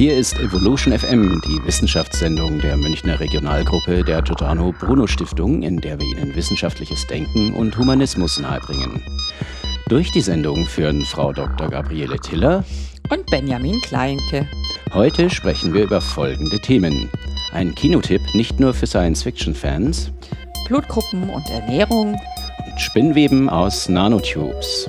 Hier ist Evolution FM, die Wissenschaftssendung der Münchner Regionalgruppe der Giordano Bruno Stiftung, in der wir Ihnen wissenschaftliches Denken und Humanismus nahebringen. Durch die Sendung führen Frau Dr. Gabriele Tiller und Benjamin Kleinke. Heute sprechen wir über folgende Themen. Ein Kinotipp nicht nur für Science-Fiction-Fans. Blutgruppen und Ernährung. Und Spinnweben aus Nanotubes.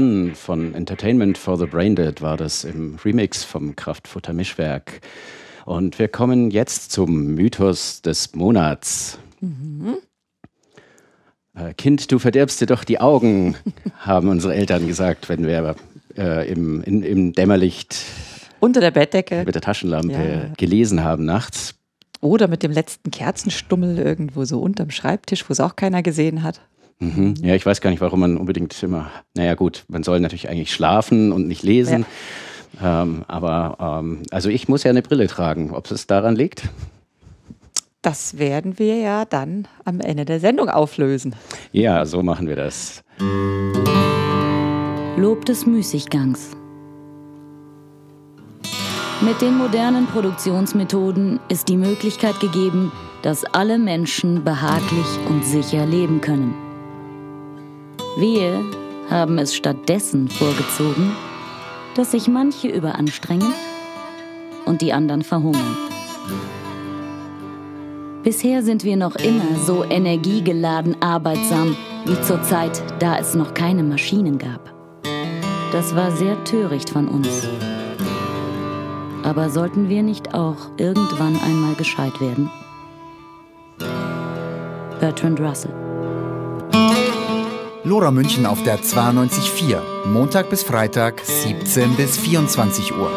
Run von Entertainment for the Braindead war das im Remix vom Kraftfutter Mischwerk. Und wir kommen jetzt zum Mythos des Monats. Mhm. Äh, kind, du verderbst dir doch die Augen, haben unsere Eltern gesagt, wenn wir äh, im, in, im Dämmerlicht unter der Bettdecke mit der Taschenlampe ja. gelesen haben nachts. Oder mit dem letzten Kerzenstummel irgendwo so unterm Schreibtisch, wo es auch keiner gesehen hat. Mhm. Ja, ich weiß gar nicht, warum man unbedingt immer, naja gut, man soll natürlich eigentlich schlafen und nicht lesen. Ja. Ähm, aber ähm, also ich muss ja eine Brille tragen. Ob es daran liegt? Das werden wir ja dann am Ende der Sendung auflösen. Ja, so machen wir das. Lob des Müßiggangs. Mit den modernen Produktionsmethoden ist die Möglichkeit gegeben, dass alle Menschen behaglich und sicher leben können. Wir haben es stattdessen vorgezogen, dass sich manche überanstrengen und die anderen verhungern. Bisher sind wir noch immer so energiegeladen arbeitsam wie zur Zeit, da es noch keine Maschinen gab. Das war sehr töricht von uns. Aber sollten wir nicht auch irgendwann einmal gescheit werden? Bertrand Russell. Lora München auf der 92.4. Montag bis Freitag, 17 bis 24 Uhr.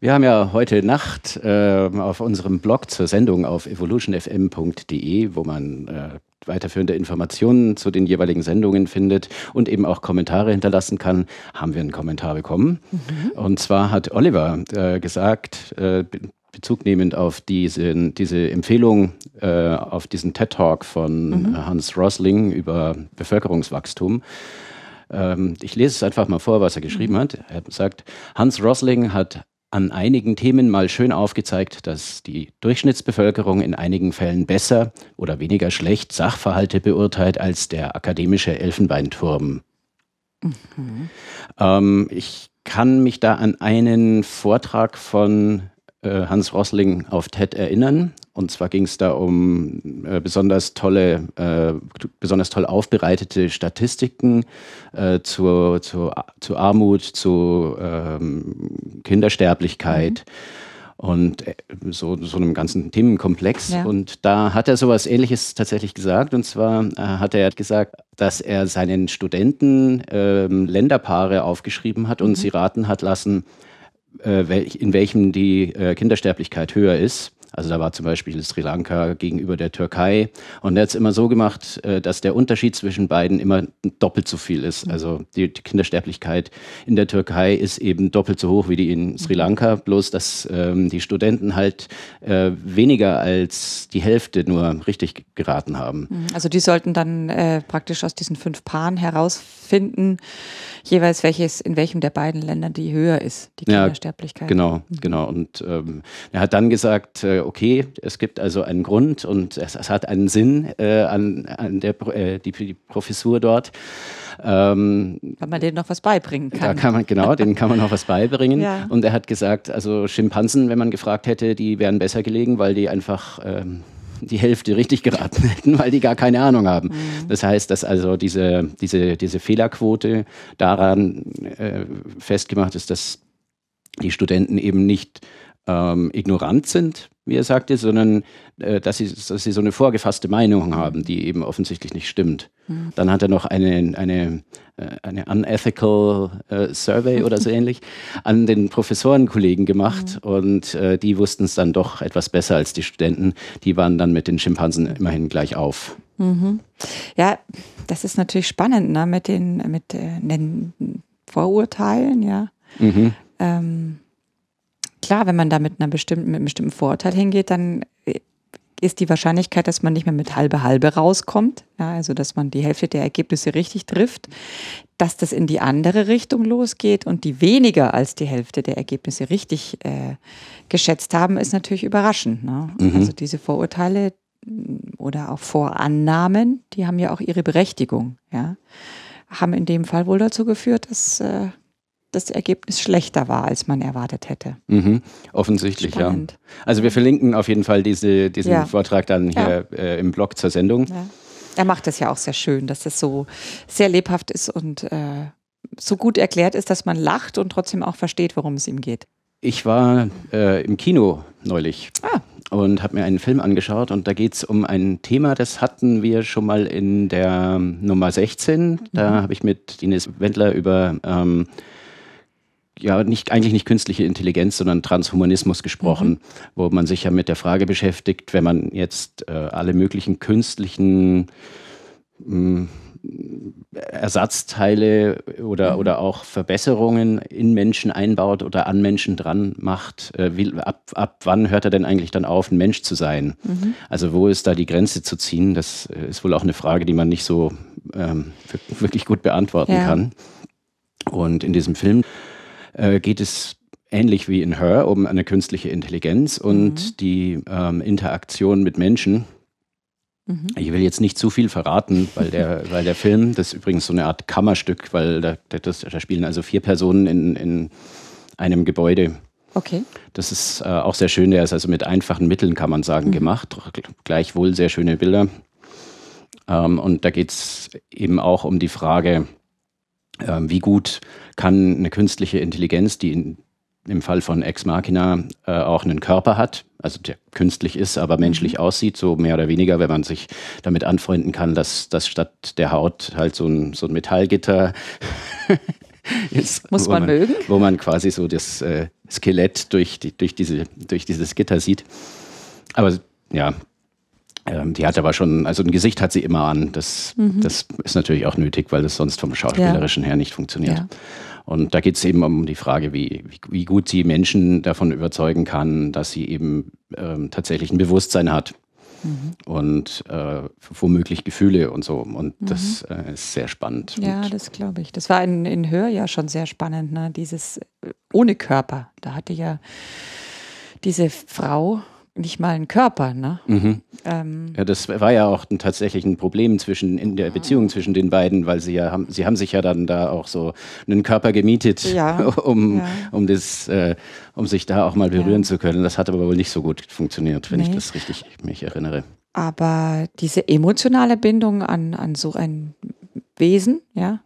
Wir haben ja heute Nacht äh, auf unserem Blog zur Sendung auf evolutionfm.de, wo man äh, weiterführende Informationen zu den jeweiligen Sendungen findet und eben auch Kommentare hinterlassen kann, haben wir einen Kommentar bekommen. Mhm. Und zwar hat Oliver äh, gesagt, äh, Bezug nehmend auf diese, diese Empfehlung, äh, auf diesen TED-Talk von mhm. Hans Rosling über Bevölkerungswachstum, ähm, ich lese es einfach mal vor, was er geschrieben mhm. hat. Er sagt, Hans Rosling hat an einigen Themen mal schön aufgezeigt, dass die Durchschnittsbevölkerung in einigen Fällen besser oder weniger schlecht Sachverhalte beurteilt als der akademische Elfenbeinturm. Mhm. Ähm, ich kann mich da an einen Vortrag von äh, Hans Rossling auf TED erinnern. Und zwar ging es da um äh, besonders tolle, äh, besonders toll aufbereitete Statistiken äh, zur, zur, zu Armut, zu ähm, Kindersterblichkeit. Mhm und äh, so, so einem ganzen Themenkomplex. Ja. Und da hat er sowas Ähnliches tatsächlich gesagt. Und zwar äh, hat er gesagt, dass er seinen Studenten äh, Länderpaare aufgeschrieben hat und mhm. sie raten hat lassen, äh, in welchem die äh, Kindersterblichkeit höher ist. Also da war zum Beispiel Sri Lanka gegenüber der Türkei. Und er hat es immer so gemacht, äh, dass der Unterschied zwischen beiden immer doppelt so viel ist. Also die, Kindersterblichkeit in der Türkei ist eben doppelt so hoch wie die in Sri Lanka, bloß dass ähm, die Studenten halt äh, weniger als die Hälfte nur richtig geraten haben. Mhm. Also die sollten dann äh, praktisch aus diesen fünf Paaren herausfinden, jeweils welches in welchem der beiden Länder die höher ist, die Kindersterblichkeit. Ja, genau, mhm. genau. Und ähm, er hat dann gesagt, äh, okay, es gibt also einen Grund und es, es hat einen Sinn äh, an, an der, äh, die, die Professur dort. Ähm, Weil man denen noch was beibringen kann. Da kann man, genau, denen kann man noch was beibringen. Ja. Und er hat gesagt, also Schimpansen, wenn man gefragt hätte, die wären besser gelegen, weil die einfach ähm, die Hälfte richtig geraten hätten, weil die gar keine Ahnung haben. Mhm. Das heißt, dass also diese, diese, diese Fehlerquote daran äh, festgemacht ist, dass die Studenten eben nicht ähm, ignorant sind, wie er sagte, sondern äh, dass, sie, dass sie so eine vorgefasste Meinung haben, die eben offensichtlich nicht stimmt. Mhm. Dann hat er noch eine, eine, äh, eine unethical äh, Survey oder so ähnlich an den Professorenkollegen gemacht mhm. und äh, die wussten es dann doch etwas besser als die Studenten. Die waren dann mit den Schimpansen immerhin gleich auf. Mhm. Ja, das ist natürlich spannend ne? mit den, mit äh, den Vorurteilen, ja. Mhm. Ähm, klar, wenn man da mit, einer bestimmten, mit einem bestimmten Vorurteil hingeht, dann äh, ist die Wahrscheinlichkeit, dass man nicht mehr mit halbe halbe rauskommt, ja, also dass man die Hälfte der Ergebnisse richtig trifft, dass das in die andere Richtung losgeht und die weniger als die Hälfte der Ergebnisse richtig äh, geschätzt haben, ist natürlich überraschend. Ne? Mhm. Also diese Vorurteile mm, oder auch Vorannahmen, die haben ja auch ihre Berechtigung, ja, haben in dem Fall wohl dazu geführt, dass äh, das Ergebnis schlechter war, als man erwartet hätte. Mhm, offensichtlich, Spannend. ja. Also wir verlinken auf jeden Fall diese, diesen ja. Vortrag dann hier ja. äh, im Blog zur Sendung. Ja. Er macht das ja auch sehr schön, dass es so sehr lebhaft ist und äh, so gut erklärt ist, dass man lacht und trotzdem auch versteht, worum es ihm geht. Ich war äh, im Kino neulich ah. und habe mir einen Film angeschaut und da geht es um ein Thema, das hatten wir schon mal in der Nummer 16. Da mhm. habe ich mit Ines Wendler über ähm, ja nicht eigentlich nicht künstliche Intelligenz, sondern Transhumanismus gesprochen, mhm. wo man sich ja mit der Frage beschäftigt, wenn man jetzt äh, alle möglichen künstlichen mh, hm, Ersatzteile oder, mhm. oder auch Verbesserungen in Menschen einbaut oder an Menschen dran macht. Äh, wie, ab, ab wann hört er denn eigentlich dann auf, ein Mensch zu sein? Mhm. Also wo ist da die Grenze zu ziehen? Das äh, ist wohl auch eine Frage, die man nicht so ähm, wirklich gut beantworten ja. kann. Und in diesem Film äh, geht es ähnlich wie in Her um eine künstliche Intelligenz und mhm. die ähm, Interaktion mit Menschen. Mhm. Ich will jetzt nicht zu viel verraten, weil der, weil der Film, das ist übrigens so eine Art Kammerstück, weil da, das, da spielen also vier Personen in, in einem Gebäude. Okay. Das ist äh, auch sehr schön. Der ist also mit einfachen Mitteln, kann man sagen, mhm. gemacht. Gleichwohl sehr schöne Bilder. Ähm, und da geht es eben auch um die Frage, wie gut kann eine künstliche Intelligenz, die in, im Fall von Ex Machina äh, auch einen Körper hat, also der künstlich ist, aber menschlich mhm. aussieht, so mehr oder weniger, wenn man sich damit anfreunden kann, dass, dass statt der Haut halt so ein, so ein Metallgitter ist. Muss man, man, mögen. Wo man quasi so das äh, Skelett durch, die, durch, diese, durch dieses Gitter sieht. Aber ja, ähm, die hat aber schon, also ein Gesicht hat sie immer an. Das, mhm. das ist natürlich auch nötig, weil das sonst vom Schauspielerischen ja. her nicht funktioniert. Ja. Und da geht es eben um die Frage, wie, wie, wie, gut sie Menschen davon überzeugen kann, dass sie eben ähm, tatsächlich ein Bewusstsein hat. Mhm. Und äh, womöglich Gefühle und so. Und mhm. das äh, ist sehr spannend. Ja, und das glaube ich. Das war in, in Hör ja schon sehr spannend, ne? Dieses äh, ohne Körper. Da hatte ja diese Frau, nicht mal einen Körper. Ne? Mhm. Ähm. Ja, das war ja auch ein, tatsächlich ein Problem zwischen in der Beziehung zwischen den beiden, weil sie ja haben, sie haben sich ja dann da auch so einen Körper gemietet, ja. um, ja. um das, äh, um sich da auch mal berühren ja. zu können. Das hat aber wohl nicht so gut funktioniert, wenn nee. ich das richtig mich erinnere. Aber diese emotionale Bindung an, an so ein Wesen, ja,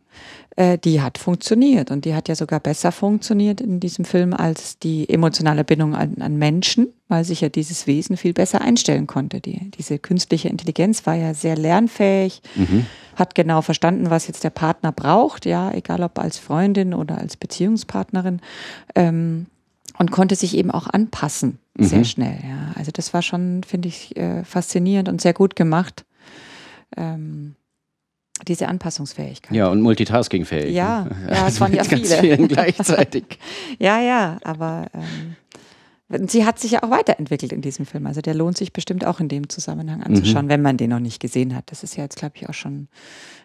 äh, die hat funktioniert und die hat ja sogar besser funktioniert in diesem Film als die emotionale Bindung an, an Menschen, weil sich ja dieses Wesen viel besser einstellen konnte. Die, diese künstliche Intelligenz war ja sehr lernfähig, mhm. hat genau verstanden, was jetzt der Partner braucht, ja, egal ob als Freundin oder als Beziehungspartnerin. Ähm, und konnte sich eben auch anpassen, sehr mhm. schnell. Ja. Also das war schon, finde ich, äh, faszinierend und sehr gut gemacht. Ähm, diese Anpassungsfähigkeit. Ja, und Multitaskingfähig. Ja, ja, es waren ja viele. Ganz vielen gleichzeitig. ja, ja, aber ähm, sie hat sich ja auch weiterentwickelt in diesem Film. Also der lohnt sich bestimmt auch in dem Zusammenhang anzuschauen, mhm. wenn man den noch nicht gesehen hat. Das ist ja jetzt, glaube ich, auch schon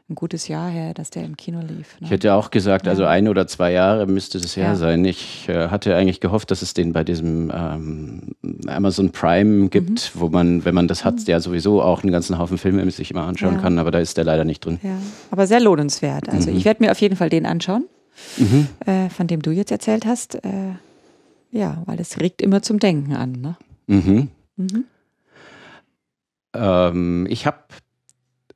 ein gutes Jahr her, dass der im Kino lief. Ne? Ich hätte auch gesagt, also ein oder zwei Jahre müsste es her ja. sein. Ich äh, hatte eigentlich gehofft, dass es den bei diesem ähm, Amazon Prime gibt, mhm. wo man, wenn man das hat, mhm. ja sowieso auch einen ganzen Haufen Filme sich immer anschauen ja. kann, aber da ist der leider nicht drin. Ja, aber sehr lohnenswert. Also mhm. ich werde mir auf jeden Fall den anschauen, mhm. äh, von dem du jetzt erzählt hast. Äh, ja, weil es regt immer zum Denken an. Ne? Mhm. Mhm. Ähm, ich habe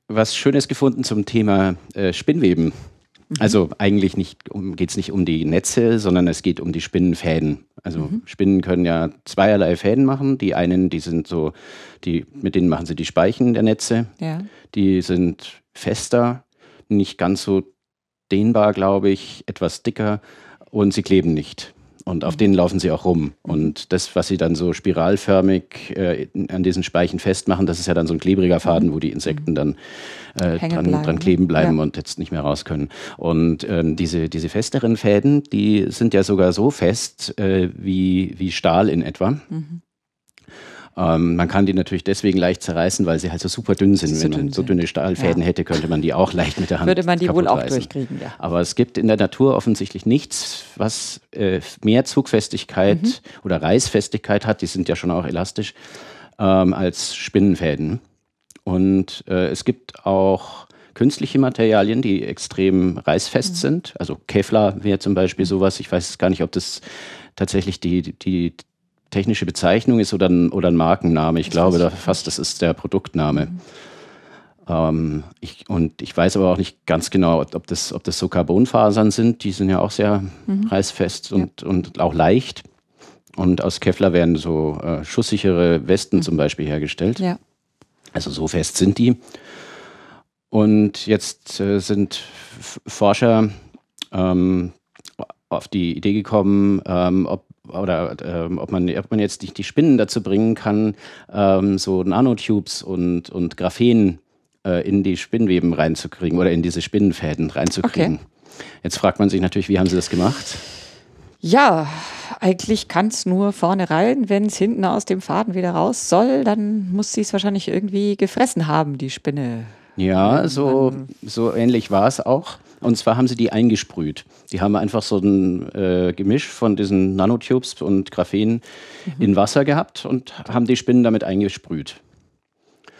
was Schönes gefunden zum Thema äh, Spinnweben. Mhm. Also eigentlich nicht um, geht es nicht um die Netze, sondern es geht um die Spinnenfäden. Also mhm. Spinnen können ja zweierlei Fäden machen. Die einen, die sind so, die, mit denen machen sie die Speichen der Netze. Ja. Die sind fester, nicht ganz so dehnbar, glaube ich, etwas dicker und sie kleben nicht und auf denen laufen sie auch rum. Und das, was sie dann so spiralförmig äh, an diesen Speichen festmachen, das ist ja dann so ein klebriger Faden, wo die Insekten dann äh, dran, bleiben. dran, kleben bleiben ja. und jetzt nicht mehr raus können. Und ähm, diese, diese festeren Fäden, die sind ja sogar so fest äh, wie, wie Stahl in etwa. Mhm. Ähm, man kann die natürlich deswegen leicht zerreißen, weil sie halt so super dünn sind. So Wenn man so dünne Stahlfäden ja. hätte, könnte man die auch leicht mit der Hand Würde man die wohl auch reißen. durchkriegen, ja. Aber es gibt in der Natur offensichtlich nichts, was äh, mehr Zugfestigkeit mhm. oder Reißfestigkeit hat, die sind ja schon auch elastisch, ähm, als Spinnenfäden. Und äh, es gibt auch künstliche Materialien, die extrem reißfest mhm. sind. Also Kevlar wäre zum Beispiel mhm. sowas. Ich weiß gar nicht, ob das tatsächlich die, die technische Bezeichnung ist oder ein, oder ein Markenname. Ich das glaube da fast, das ist der Produktname. Mhm. Ähm, ich, und ich weiß aber auch nicht ganz genau, ob das, ob das so Carbonfasern sind. Die sind ja auch sehr mhm. reißfest und, ja. und auch leicht. Und aus Kevlar werden so äh, schusssichere Westen mhm. zum Beispiel hergestellt. Ja. Also so fest sind die. Und jetzt äh, sind Forscher ähm, auf die Idee gekommen, ähm, ob oder ähm, ob, man, ob man jetzt die, die Spinnen dazu bringen kann, ähm, so Nanotubes und, und Graphen äh, in die Spinnweben reinzukriegen oder in diese Spinnenfäden reinzukriegen. Okay. Jetzt fragt man sich natürlich, wie haben Sie das gemacht? Ja, eigentlich kann es nur vorne rein. Wenn es hinten aus dem Faden wieder raus soll, dann muss sie es wahrscheinlich irgendwie gefressen haben, die Spinne. Ja, so, so ähnlich war es auch. Und zwar haben sie die eingesprüht. Die haben einfach so ein äh, Gemisch von diesen Nanotubes und Graphen mhm. in Wasser gehabt und haben die Spinnen damit eingesprüht.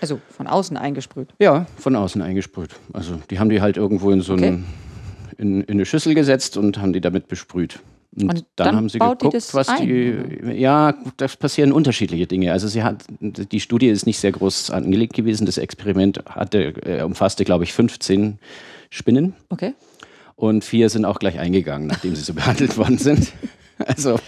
Also von außen eingesprüht? Ja, von außen eingesprüht. Also die haben die halt irgendwo in so okay. ein, in, in eine Schüssel gesetzt und haben die damit besprüht. Und, und dann, dann, haben sie geguckt, die was ein, die. Oder? Ja, da passieren unterschiedliche Dinge. Also sie hat die Studie ist nicht sehr groß angelegt gewesen. Das Experiment hatte äh, umfasste, glaube ich, 15 Spinnen. Okay. Und vier sind auch gleich eingegangen, nachdem sie so behandelt worden sind. Also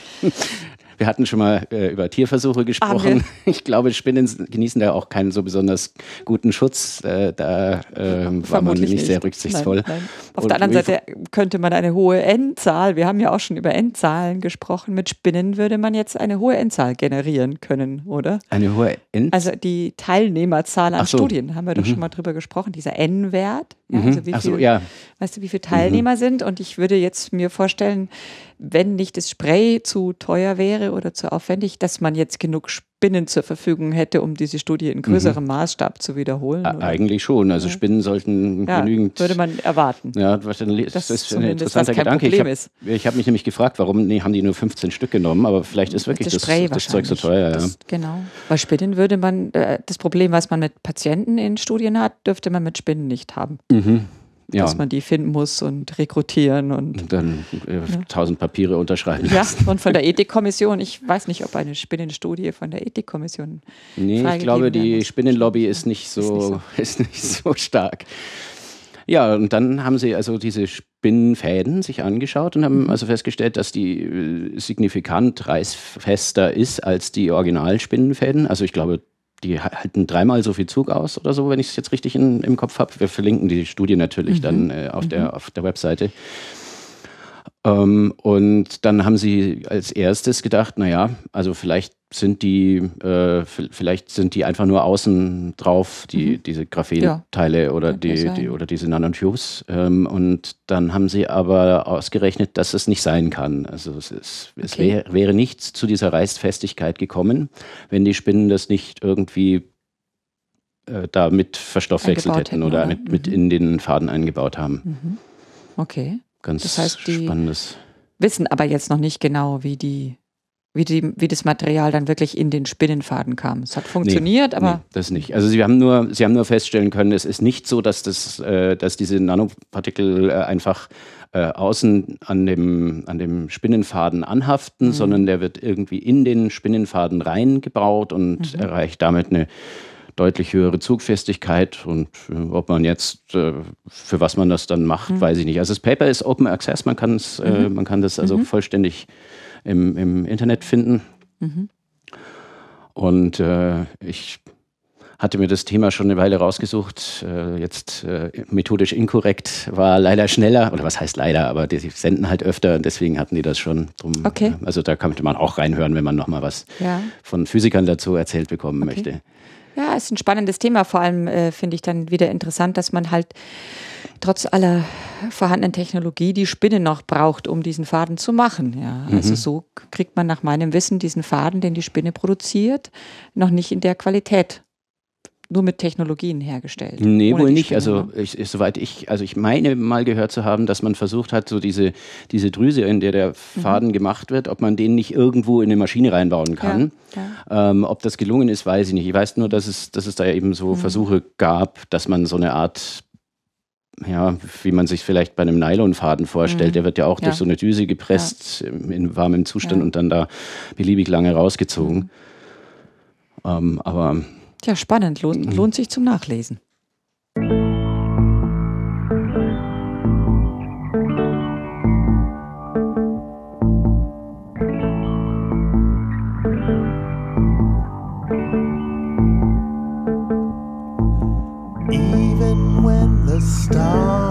wir hatten schon mal äh, über Tierversuche gesprochen. Ich glaube, Spinnen genießen da auch keinen so besonders guten Schutz. Äh, da äh, war man nicht, nicht, sehr rücksichtsvoll. Nein, nein. Auf Und der anderen Seite könnte man eine hohe Endzahl, wir haben ja auch schon über Endzahlen gesprochen, mit Spinnen würde man jetzt eine hohe Endzahl generieren können, oder? Eine hohe Endzahl? Also die Teilnehmerzahl an so. Studien, haben wir doch mhm. schon mal drüber gesprochen, dieser N-Wert. Ja, mhm. also wie viel, so, ja. Weißt du, wie viele Teilnehmer mhm. sind? Und ich würde jetzt mir vorstellen, wenn nicht das Spray zu teuer wäre oder zu aufwendig, dass man jetzt genug Spinnen zur Verfügung hätte, um diese Studie in größerem mhm. Maßstab zu wiederholen? Oder? Eigentlich schon. Also Spinnen sollten ja, genügend. Würde man erwarten. Ja, das, das ist ein interessanter Gedanke. ich habe hab mich nämlich gefragt, warum nee, haben die nur 15 Stück genommen, aber vielleicht ist wirklich das, das, das Zeug so teuer. Das, ja. Genau. Bei Spinnen würde man, äh, das Problem, was man mit Patienten in Studien hat, dürfte man mit Spinnen nicht haben. Mhm ja. dass man die finden muss und rekrutieren und, und dann äh, tausend Papiere unterschreiben Ja, und von der Ethikkommission, ich weiß nicht, ob eine Spinnenstudie von der Ethikkommission. Nee, ich glaube, die Spinnenlobby ist nicht so, ist nicht so, ist nicht so stark. Ja, und dann haben sie also diese Spinnenfäden sich angeschaut und haben mhm. also festgestellt, dass die äh, signifikant reißfester ist als die Originalspinnenfäden. Also ich glaube die halten dreimal so viel Zug aus oder so, wenn ich es jetzt richtig in, im Kopf habe. Wir verlinken die Studie natürlich mhm. dann äh, auf, mhm. der, auf der Webseite. Ähm, und dann haben sie als erstes gedacht, naja, also vielleicht sind die, äh, vielleicht sind die einfach nur außen drauf, die, mhm. diese Graphenteile ja. oder, die, die, oder diese Nanotubes. Ähm, und dann haben sie aber ausgerechnet, dass es nicht sein kann. Also es, ist, okay. es wär, wäre nicht zu dieser Reißfestigkeit gekommen, wenn die Spinnen das nicht irgendwie äh, damit verstoffwechselt hätten, hätten, oder, oder? Mit, mit, mhm. in den Faden eingebaut haben. Mhm. Okay. Ganz das heißt, die spannendes. Wissen aber jetzt noch nicht genau, wie die, wie die, wie das Material dann wirklich in den Spinnenfaden kam. Es hat funktioniert, nee, aber. Nee, das nicht. Also sie haben nur, sie haben nur feststellen können, es ist nicht so, dass das, äh, dass diese Nanopartikel äh, einfach äh, außen an dem, an dem Spinnenfaden anhaften, mhm. sondern der wird irgendwie in den Spinnenfaden reingebaut und mhm. erreicht damit eine deutlich höhere Zugfestigkeit und äh, ob man jetzt, äh, für was man das dann macht, mhm. weiß ich nicht. Also das Paper ist Open Access, man, kann's, äh, mhm. man kann das also mhm. vollständig im, im Internet finden. Mhm. Und äh, ich hatte mir das Thema schon eine Weile rausgesucht. Äh, jetzt methodisch inkorrekt war leider schneller, oder was heißt leider, aber die senden halt öfter und deswegen hatten die das schon drum. Okay. also da könnte man auch reinhören, wenn man nochmal was ja. von Physikern dazu erzählt bekommen okay. möchte. Ja, ist ein spannendes Thema. Vor allem äh, finde ich dann wieder interessant, dass man halt trotz aller vorhandenen Technologie die Spinne noch braucht, um diesen Faden zu machen. Ja, also mhm. also so kriegt man nach meinem Wissen diesen Faden, den die Spinne produziert, noch nicht in der Qualität nur mit Technologien hergestellt. Nee, wohl nicht. Also ne? ich, soweit ich, also ich meine mal gehört zu haben, dass man versucht hat, so diese, diese Drüse, in der der mhm. Faden mhm. gemacht wird, ob man den nicht irgendwo in eine Maschine reinbauen kann. Ja, ja. Ähm, ob das gelungen ist, weiß ich nicht. Ich weiß nur, dass es, dass es da eben so mhm. Versuche gab, dass man so eine Art ja, wie man sich vielleicht bei einem Nylonfaden vorstellt, mhm. der wird ja auch ja. durch so eine Düse gepresst in warmem Zustand und dann da beliebig lange rausgezogen. Mhm. Ähm, aber ja, spannend. Lohnt, mhm. lohnt sich zum Nachlesen. Stars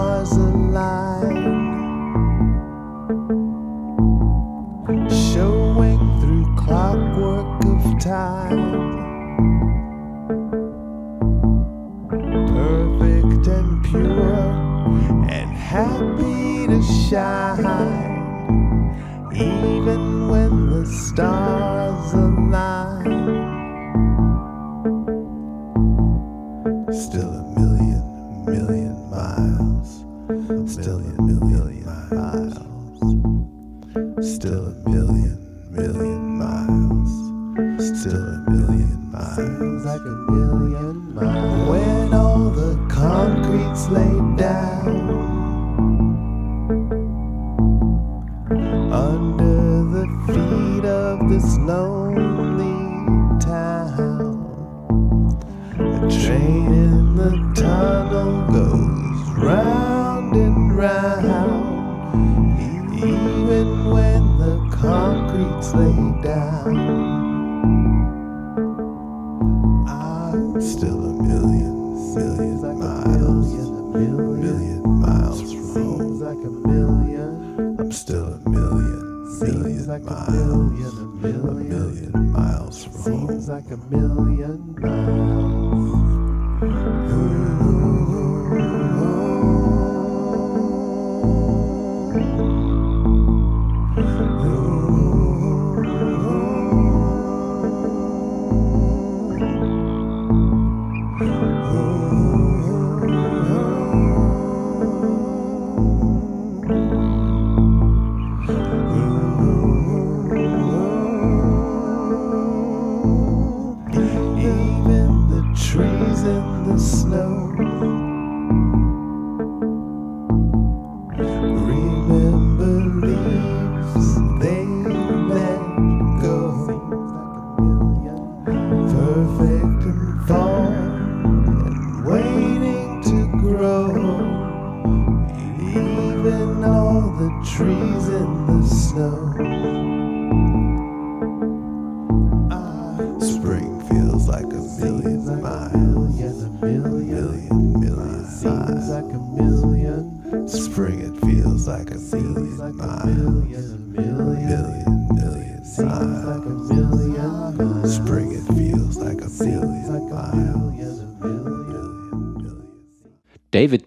the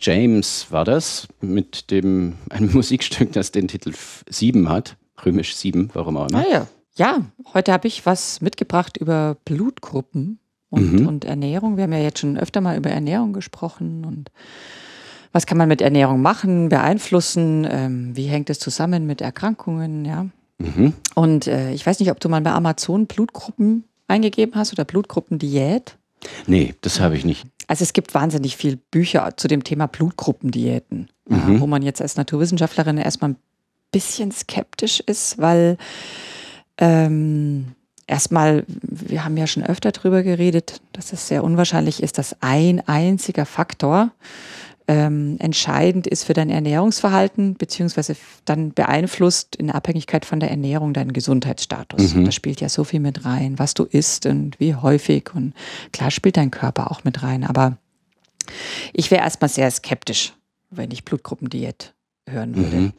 James war das mit dem einem Musikstück, das den Titel 7 hat, römisch 7, warum auch immer. Ah ja. Ja, heute habe ich was mitgebracht über Blutgruppen und, Mhm. und Ernährung. Wir haben ja jetzt schon öfter mal über Ernährung gesprochen und was kann man mit Ernährung machen, beeinflussen, ähm, wie hängt es zusammen mit Erkrankungen, ja. Mhm. Und äh, ich weiß nicht, ob du mal bei Amazon Blutgruppen eingegeben hast oder Blutgruppendiät. Nee, das habe ich nicht. Also es gibt wahnsinnig viel Bücher zu dem Thema Blutgruppendiäten, Mhm. wo man jetzt als Naturwissenschaftlerin erstmal ein bisschen skeptisch ist, weil ähm, erstmal, wir haben ja schon öfter drüber geredet, dass es sehr unwahrscheinlich ist, dass ein einziger Faktor ähm, entscheidend ist für dein Ernährungsverhalten, beziehungsweise dann beeinflusst in Abhängigkeit von der Ernährung deinen Gesundheitsstatus. Und da spielt ja so viel mit rein, was du isst und wie häufig. Und klar spielt dein Körper auch mit rein. Aber ich wäre erstmal sehr skeptisch, wenn ich Blutgruppendiät hören würde. Mhm.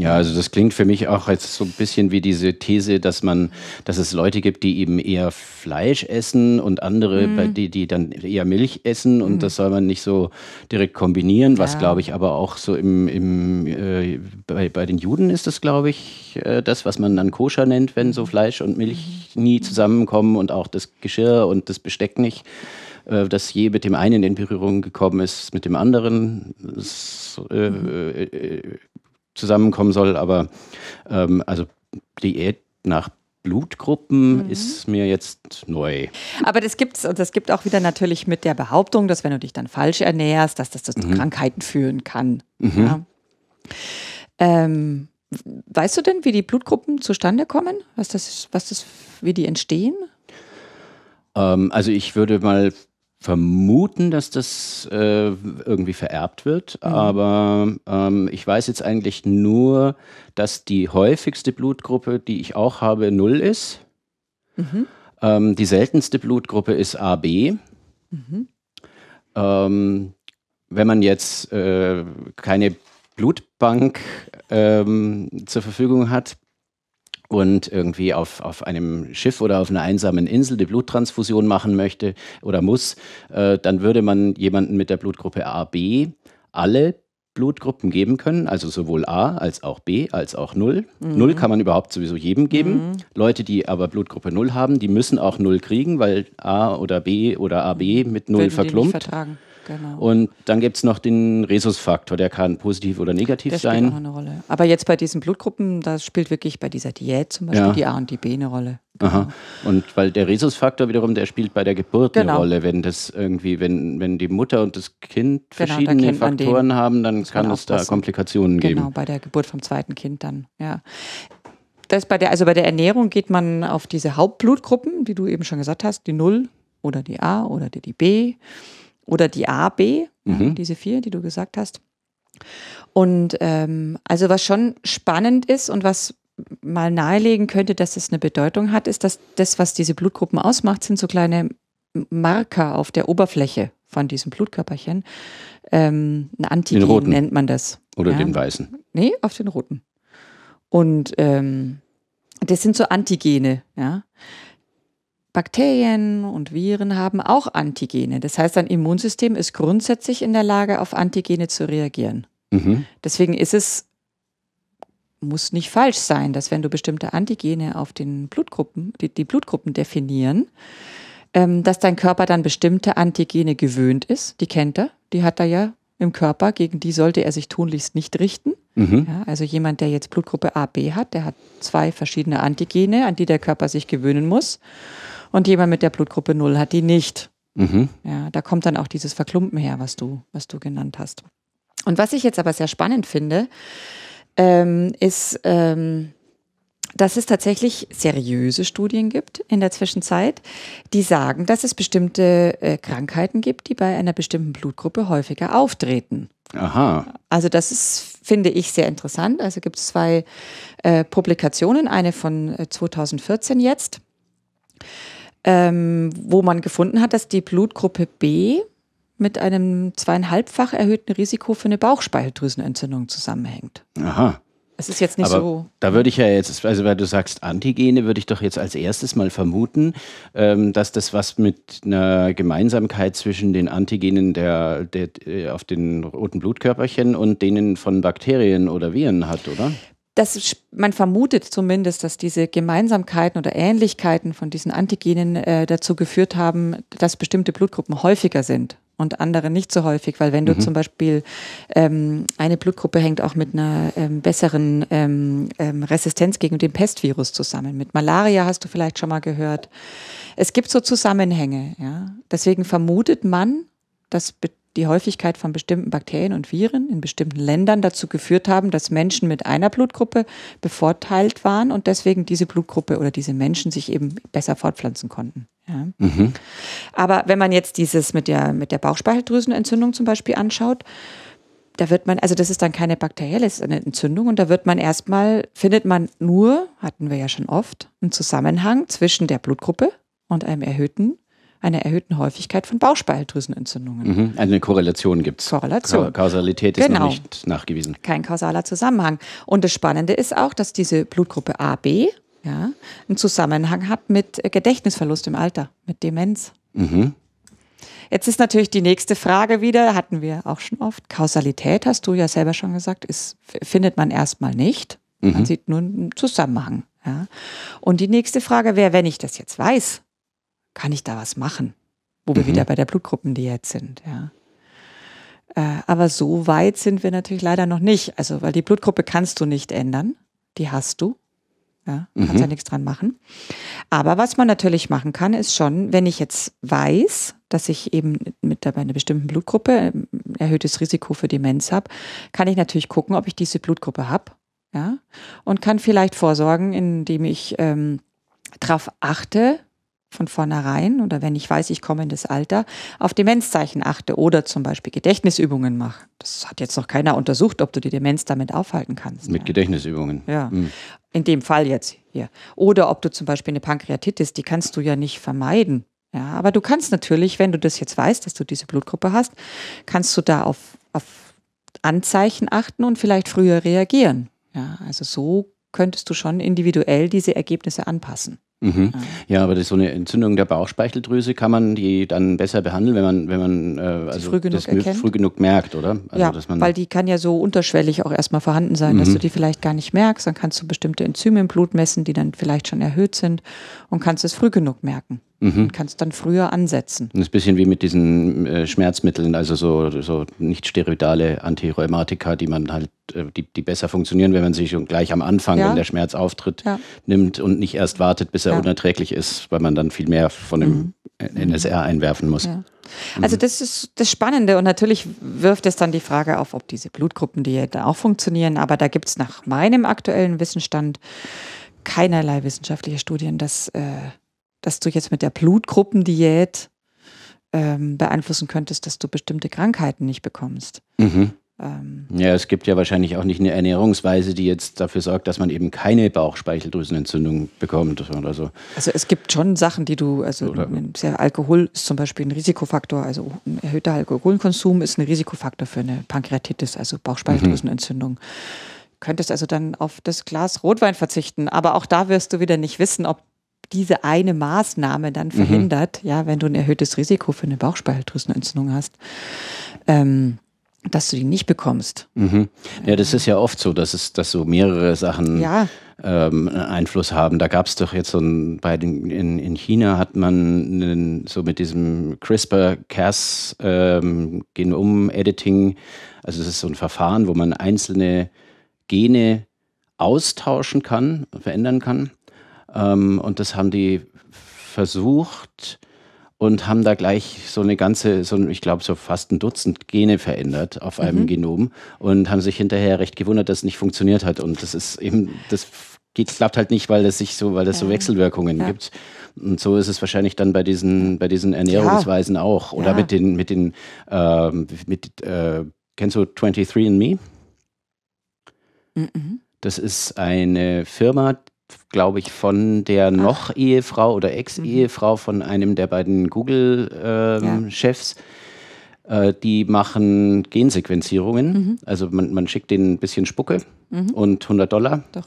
Ja, also das klingt für mich auch jetzt so ein bisschen wie diese These, dass man, dass es Leute gibt, die eben eher Fleisch essen und andere, Mhm. die, die dann eher Milch essen und das soll man nicht so direkt kombinieren, was Ja. glaube ich aber auch so im, im äh, bei, bei den Juden ist das, glaube ich, äh, das, was man dann koscher nennt, wenn so Fleisch und Milch nie zusammenkommen und auch das Geschirr und das Besteck nicht äh, dass je mit dem einen in Berührung gekommen ist, mit dem anderen s- äh, äh, äh, zusammenkommen soll. Aber ähm, also Diät nach Blutgruppen ist mir jetzt neu. Aber das gibt's und das gibt auch wieder natürlich mit der Behauptung, dass wenn du dich dann falsch ernährst, dass das, das zu Krankheiten führen kann. Ja. Ähm, weißt du denn, wie die Blutgruppen zustande kommen? Was das, ist- was das, wie die entstehen? Ähm, also ich würde mal vermuten, dass das äh, irgendwie vererbt wird, aber ähm, ich weiß jetzt eigentlich nur, dass die häufigste Blutgruppe, die ich auch habe, null ist. Ähm, die seltenste Blutgruppe ist AB. Ähm, wenn man jetzt äh, keine Blutbank ähm, zur Verfügung hat, und irgendwie auf, auf einem Schiff oder auf einer einsamen Insel die Bluttransfusion machen möchte oder muss, äh, dann würde man jemanden mit der Blutgruppe AB alle Blutgruppen geben können, also sowohl A als auch B als auch 0. Mhm. 0 kann man überhaupt sowieso jedem geben. Mhm. Leute, die aber Blutgruppe 0 haben, die müssen auch 0 kriegen, weil A oder B oder AB mit 0 Würden verklumpt. vertragen. Genau. Und dann gibt es noch den Rhesusfaktor, der kann positiv oder negativ das sein. Spielt auch eine Rolle. Aber jetzt bei diesen Blutgruppen, da spielt wirklich bei dieser Diät zum Beispiel ja. die A und die B eine Rolle. Aha. Und weil der Rhesusfaktor wiederum, der spielt bei der Geburt genau. eine Rolle. Wenn das irgendwie, wenn, wenn die Mutter und das Kind genau, verschiedene Faktoren den, haben, dann kann es da Komplikationen geben. Genau, bei der Geburt vom zweiten Kind dann, ja. Das bei der, also bei der Ernährung geht man auf diese Hauptblutgruppen, die du eben schon gesagt hast, die 0 oder die A oder die, die B oder die AB, mhm. diese vier, die du gesagt hast. Und ähm, also was schon spannend ist und was mal nahelegen könnte, dass es eine Bedeutung hat, ist, dass das, was diese Blutgruppen ausmacht, sind so kleine Marker auf der Oberfläche von diesem Blutkörperchen. Ähm, ein Antigen nennt man das. Oder ja. den weißen? Nee, auf den roten. Und ähm, das sind so Antigene, ja. Bakterien und Viren haben auch Antigene. Das heißt, ein Immunsystem ist grundsätzlich in der Lage, auf Antigene zu reagieren. Mhm. Deswegen ist es muss nicht falsch sein, dass wenn du bestimmte Antigene auf den Blutgruppen, die, die Blutgruppen definieren, ähm, dass dein Körper dann bestimmte Antigene gewöhnt ist. Die kennt er, die hat er ja im Körper, gegen die sollte er sich tunlichst nicht richten. Mhm. Ja, also jemand, der jetzt Blutgruppe AB hat, der hat zwei verschiedene Antigene, an die der Körper sich gewöhnen muss. Und jemand mit der Blutgruppe 0 hat die nicht. Mhm. Ja, da kommt dann auch dieses Verklumpen her, was du, was du genannt hast. Und was ich jetzt aber sehr spannend finde, ähm, ist, ähm, dass es tatsächlich seriöse Studien gibt in der Zwischenzeit, die sagen, dass es bestimmte äh, Krankheiten gibt, die bei einer bestimmten Blutgruppe häufiger auftreten. Aha. Also das ist, finde ich, sehr interessant. Also gibt es zwei äh, Publikationen, eine von 2014 äh, jetzt, ähm, wo man gefunden hat, dass die Blutgruppe B mit einem zweieinhalbfach erhöhten Risiko für eine Bauchspeicheldrüsenentzündung zusammenhängt. Aha. Es ist jetzt nicht Aber so. Da würde ich ja jetzt, also weil du sagst Antigene, würde ich doch jetzt als erstes mal vermuten, ähm, dass das was mit einer Gemeinsamkeit zwischen den Antigenen der, der, äh, auf den roten Blutkörperchen und denen von Bakterien oder Viren hat, oder? Das, man vermutet zumindest, dass diese Gemeinsamkeiten oder Ähnlichkeiten von diesen Antigenen äh, dazu geführt haben, dass bestimmte Blutgruppen häufiger sind und andere nicht so häufig, weil wenn du mhm. zum Beispiel ähm, eine Blutgruppe hängt auch mit einer ähm, besseren ähm, ähm, Resistenz gegen den Pestvirus zusammen. Mit Malaria hast du vielleicht schon mal gehört. Es gibt so Zusammenhänge, ja. Deswegen vermutet man, dass die Häufigkeit von bestimmten Bakterien und Viren in bestimmten Ländern dazu geführt haben, dass Menschen mit einer Blutgruppe bevorteilt waren und deswegen diese Blutgruppe oder diese Menschen sich eben besser fortpflanzen konnten. Ja. Mhm. Aber wenn man jetzt dieses mit der, mit der Bauchspeicheldrüsenentzündung zum Beispiel anschaut, da wird man, also das ist dann keine bakterielle Entzündung und da wird man erstmal, findet man nur, hatten wir ja schon oft, einen Zusammenhang zwischen der Blutgruppe und einem erhöhten, einer erhöhten Häufigkeit von Bauchspeicheldrüsenentzündungen. Mhm. Eine Korrelation gibt es. Korrelation. Kausalität ist genau. noch nicht nachgewiesen. Kein kausaler Zusammenhang. Und das Spannende ist auch, dass diese Blutgruppe AB, ja, einen Zusammenhang hat mit Gedächtnisverlust im Alter, mit Demenz. Mhm. Jetzt ist natürlich die nächste Frage wieder, hatten wir auch schon oft. Kausalität, hast du ja selber schon gesagt, ist, findet man erstmal nicht. Man mhm. sieht nur einen Zusammenhang. Ja. Und die nächste Frage wäre, wenn ich das jetzt weiß, kann ich da was machen? Wo wir mhm. wieder bei der Blutgruppendiät sind. Ja. Äh, aber so weit sind wir natürlich leider noch nicht. Also, weil die Blutgruppe kannst du nicht ändern. Die hast du. Ja, kannst mhm. ja nichts dran machen. Aber was man natürlich machen kann, ist schon, wenn ich jetzt weiß, dass ich eben mit einer bestimmten Blutgruppe ein ähm, erhöhtes Risiko für Demenz habe, kann ich natürlich gucken, ob ich diese Blutgruppe habe. Ja, und kann vielleicht vorsorgen, indem ich ähm, darauf achte, von vornherein oder wenn ich weiß, ich komme in das Alter, auf Demenzzeichen achte oder zum Beispiel Gedächtnisübungen mache. Das hat jetzt noch keiner untersucht, ob du die Demenz damit aufhalten kannst. Mit ja. Gedächtnisübungen. Ja. Mhm. In dem Fall jetzt hier. Oder ob du zum Beispiel eine Pankreatitis, die kannst du ja nicht vermeiden. Ja, aber du kannst natürlich, wenn du das jetzt weißt, dass du diese Blutgruppe hast, kannst du da auf, auf Anzeichen achten und vielleicht früher reagieren. Ja, also so könntest du schon individuell diese Ergebnisse anpassen. Mhm. Ja, aber das, so eine Entzündung der Bauchspeicheldrüse kann man die dann besser behandeln, wenn man, wenn man äh, also früh genug das erkennt? früh genug merkt, oder? Also, ja, dass weil die kann ja so unterschwellig auch erstmal vorhanden sein, dass Mhm. du die vielleicht gar nicht merkst. Dann kannst du bestimmte Enzyme im Blut messen, die dann vielleicht schon erhöht sind und kannst es früh genug merken. Mhm. Und kannst dann früher ansetzen. Das ist ein bisschen wie mit diesen äh, Schmerzmitteln, also so, so nicht steroidale Antirheumatika, die man halt, äh, die, die besser funktionieren, wenn man sie schon gleich am Anfang, Ja. wenn der Schmerz auftritt, Ja. nimmt und nicht erst wartet, bis er Ja. Mhm. unerträglich ist, weil man dann viel mehr von dem NSR einwerfen muss. Ja. Also das ist das Spannende und natürlich wirft es dann die Frage auf, ob diese Blutgruppendiät da auch funktionieren, aber da gibt es nach meinem aktuellen Wissensstand keinerlei wissenschaftliche Studien, dass, äh, dass du jetzt mit der Blutgruppendiät ähm, beeinflussen könntest, dass du bestimmte Krankheiten nicht bekommst. Mhm. Ähm, Ja, es gibt ja wahrscheinlich auch nicht eine Ernährungsweise, die jetzt dafür sorgt, dass man eben keine Bauchspeicheldrüsenentzündung bekommt oder so. Also es gibt schon Sachen, die du, also Alkohol ist zum Beispiel ein Risikofaktor, also ein erhöhter Alkoholkonsum ist ein Risikofaktor für eine Pankreatitis, also Bauchspeicheldrüsenentzündung. Könntest also dann auf das Glas Rotwein verzichten, aber auch da wirst du wieder nicht wissen, ob diese eine Maßnahme dann verhindert, ja, wenn du ein erhöhtes Risiko für eine Bauchspeicheldrüsenentzündung hast, ähm, dass du die nicht bekommst. Mhm. Ja, das ist ja oft so, dass es, dass so mehrere Sachen Ja. ähm, Einfluss haben. Da gab es doch jetzt so ein, bei den, in, in China hat man einen, so mit diesem CRISPR-Cas ähm, Genom-Editing, also es ist so ein Verfahren, wo man einzelne Gene austauschen kann, verändern kann. Ähm, und das haben die versucht und haben da gleich so eine ganze, so ich glaube, so fast ein Dutzend Gene verändert auf einem Genom und haben sich hinterher recht gewundert, dass es nicht funktioniert hat. Und das ist eben, das geht, klappt halt nicht, weil das sich so, weil das so Wechselwirkungen Ja. gibt. Und so ist es wahrscheinlich dann bei diesen, bei diesen Ernährungsweisen auch. Oder Ja. mit den, mit den, ähm, mit, äh, kennst du 23andMe? Mhm. Das ist eine Firma, glaube ich, von der noch Ehefrau oder Ex-Ehefrau von einem der beiden Google-Chefs. Äh, die machen Gensequenzierungen. Also man, man schickt denen ein bisschen Spucke und 100 Dollar. Doch.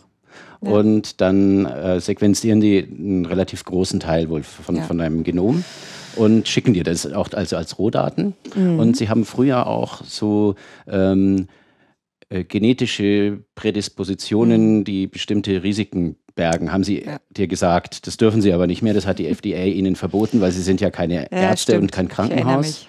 Und dann äh, sequenzieren die einen relativ großen Teil wohl von, Ja. von deinem Genom und schicken dir das auch also als Rohdaten. Mhm. Und sie haben früher auch so ähm, äh, genetische Prädispositionen, die bestimmte Risiken bergen, haben sie. Ja. dir gesagt. Das dürfen sie aber nicht mehr. Das hat die FDA ihnen verboten, weil sie sind ja keine Ärzte stimmt. und kein Krankenhaus.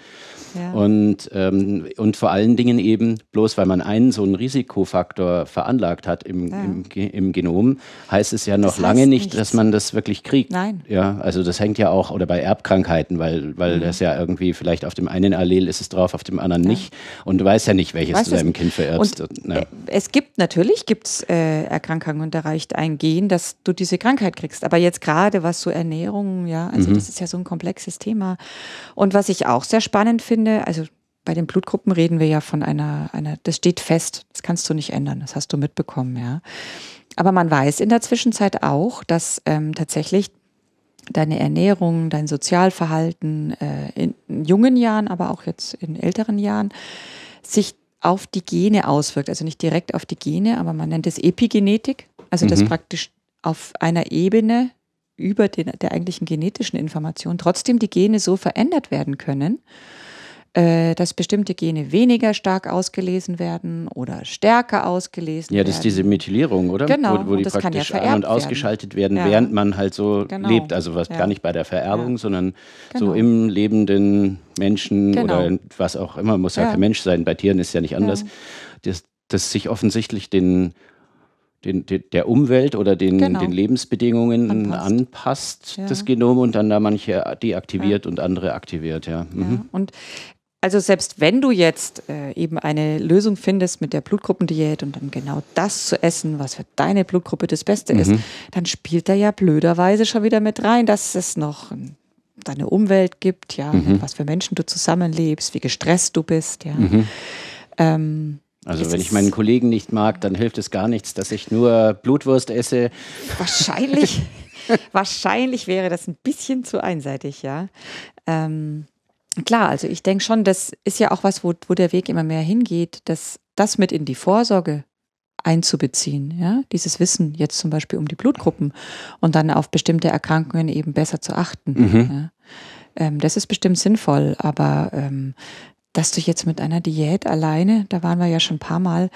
Ja. Und, ähm, und vor allen Dingen eben, bloß weil man einen so einen Risikofaktor veranlagt hat im, Ja. im, im Genom, heißt es ja noch Das heißt lange nicht, nichts. dass man das wirklich kriegt. Nein. Ja, also das hängt ja auch, oder bei Erbkrankheiten, weil, weil Mhm. das ja irgendwie vielleicht auf dem einen Allel ist es drauf, auf dem anderen nicht. Und du weißt ja nicht, welches Weißt du deinem. Kind vererbst. Und ja. äh, es gibt natürlich gibt's, äh, Erkrankungen und da reicht ein Gen, dass du diese Krankheit kriegst. Aber jetzt gerade was so Ernährung, ja, also Mhm. das ist ja so ein komplexes Thema. Und was ich auch sehr spannend finde, also bei den Blutgruppen reden wir ja von einer, einer, das steht fest, das kannst du nicht ändern, das hast du mitbekommen, ja. Aber man weiß in der Zwischenzeit auch, dass ähm, tatsächlich deine Ernährung, dein Sozialverhalten äh, in, in jungen Jahren, aber auch jetzt in älteren Jahren sich auf die Gene auswirkt. Also nicht direkt auf die Gene, aber man nennt es Epigenetik. Also dass Mhm. praktisch auf einer Ebene über den, der eigentlichen genetischen Information trotzdem die Gene so verändert werden können, dass bestimmte Gene weniger stark ausgelesen werden oder stärker ausgelesen Ja, werden. das ist diese Methylierung, oder? Genau, Wo, wo die kann ja praktisch an- und werden. ausgeschaltet werden, Ja. während man halt so Genau. lebt. Also was Ja. gar nicht bei der Vererbung, Ja. sondern Genau. so im lebenden Menschen Genau. oder was auch immer, muss ja, Ja. kein Mensch sein. Bei Tieren ist ja nicht anders. Das, das sich offensichtlich den, den, den, der Umwelt oder den, Genau. den Lebensbedingungen Anpasst. anpasst, Ja. das Genom, und dann da manche deaktiviert und andere aktiviert, ja. Mhm. Ja, und also selbst wenn du jetzt äh, eben eine Lösung findest mit der Blutgruppendiät und dann genau das zu essen, was für deine Blutgruppe das Beste ist, dann spielt da ja blöderweise schon wieder mit rein, dass es noch ähm, deine Umwelt gibt, ja, mit was für Menschen du zusammenlebst, wie gestresst du bist, ja. Ähm, Also wenn ich meinen Kollegen nicht mag, dann hilft es gar nichts, dass ich nur Blutwurst esse. Wahrscheinlich, wahrscheinlich wäre das ein bisschen zu einseitig, ja. Ähm, klar, also ich denke schon, das ist ja auch was, wo, wo der Weg immer mehr hingeht, dass das mit in die Vorsorge einzubeziehen. Ja? Dieses Wissen jetzt zum Beispiel um die Blutgruppen und dann auf bestimmte Erkrankungen eben besser zu achten. Mhm. Ja? Ähm, das ist bestimmt sinnvoll, aber ähm, dass du jetzt mit einer Diät alleine, da waren wir ja schon ein paar Mal,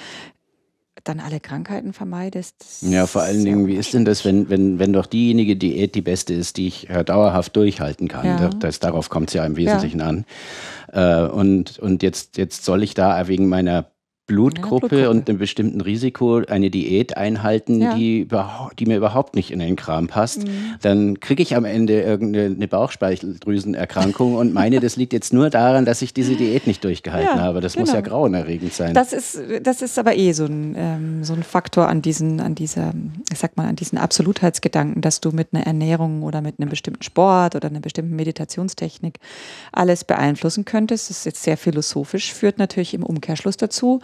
dann alle Krankheiten vermeidest. Ja, vor allen Dingen, ja wie ist denn das, wenn, wenn, wenn doch diejenige Diät die beste ist, die ich äh, dauerhaft durchhalten kann? Ja. Da- Das, darauf kommt es ja im Wesentlichen an. Äh, und und jetzt, jetzt soll ich da wegen meiner Blutgruppe, Blutgruppe. und einem bestimmten Risiko eine Diät einhalten, Ja. die, die mir überhaupt nicht in den Kram passt, Mhm. dann kriege ich am Ende irgendeine eine Bauchspeicheldrüsenerkrankung und meine, das liegt jetzt nur daran, dass ich diese Diät nicht durchgehalten Ja, habe. Das muss ja genau. grauenerregend sein. Das ist, das ist aber eh so ein, ähm, so ein Faktor an diesen, an dieser, ich sag mal, an diesen Absolutheitsgedanken, dass du mit einer Ernährung oder mit einem bestimmten Sport oder einer bestimmten Meditationstechnik alles beeinflussen könntest. Das ist jetzt sehr philosophisch, führt natürlich im Umkehrschluss dazu,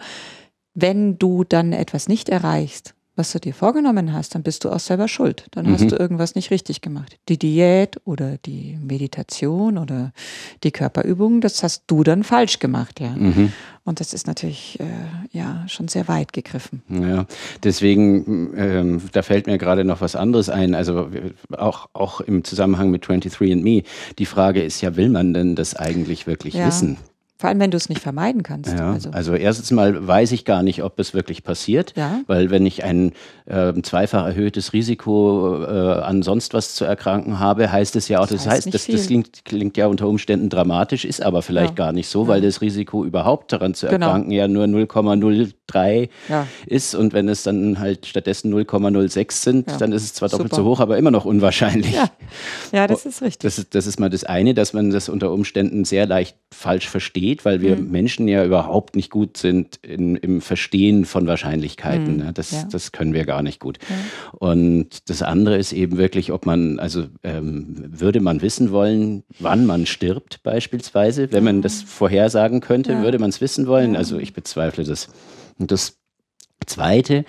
wenn du dann etwas nicht erreichst, was du dir vorgenommen hast, dann bist du auch selber schuld. Dann hast du irgendwas nicht richtig gemacht. Die Diät oder die Meditation oder die Körperübung, das hast du dann falsch gemacht, ja. Und das ist natürlich äh, ja schon sehr weit gegriffen. Ja, deswegen, ähm, da fällt mir gerade noch was anderes ein. Also auch, auch im Zusammenhang mit 23andMe. Die Frage ist ja, will man denn das eigentlich wirklich Ja. wissen? Vor allem, wenn du es nicht vermeiden kannst. Ja, also, also erstens mal weiß ich gar nicht, ob es wirklich passiert, Ja. weil wenn ich ein ähm, zweifach erhöhtes Risiko äh, an sonst was zu erkranken habe, heißt es ja auch, das, heißt heißt, nicht das, das klingt, klingt ja unter Umständen dramatisch, ist aber vielleicht Ja. gar nicht so, weil das Risiko überhaupt daran zu Genau. erkranken ja nur 0,03 Ja. ist und wenn es dann halt stattdessen 0,06 sind, dann ist es zwar doppelt Super. so hoch, aber immer noch unwahrscheinlich. ja. das ist richtig. Das das ist mal das eine, dass man das unter Umständen sehr leicht falsch versteht, weil Mhm. wir Menschen ja überhaupt nicht gut sind in, im Verstehen von Wahrscheinlichkeiten. ne? Das, Mhm. Ja. das können wir gar nicht gut. Und das andere ist eben wirklich, ob man, also ähm, würde man wissen wollen, wann man stirbt beispielsweise, wenn man das vorhersagen könnte, Ja. würde man es wissen wollen. Also ich bezweifle das. Und das Zweite,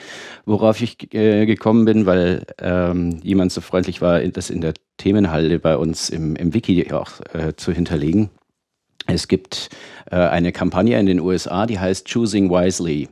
worauf ich äh, gekommen bin, weil ähm, jemand so freundlich war, das in der Themenhalle bei uns im, im Wiki auch äh, zu hinterlegen. Es gibt äh, eine Kampagne in den USA, die heißt Choosing Wisely.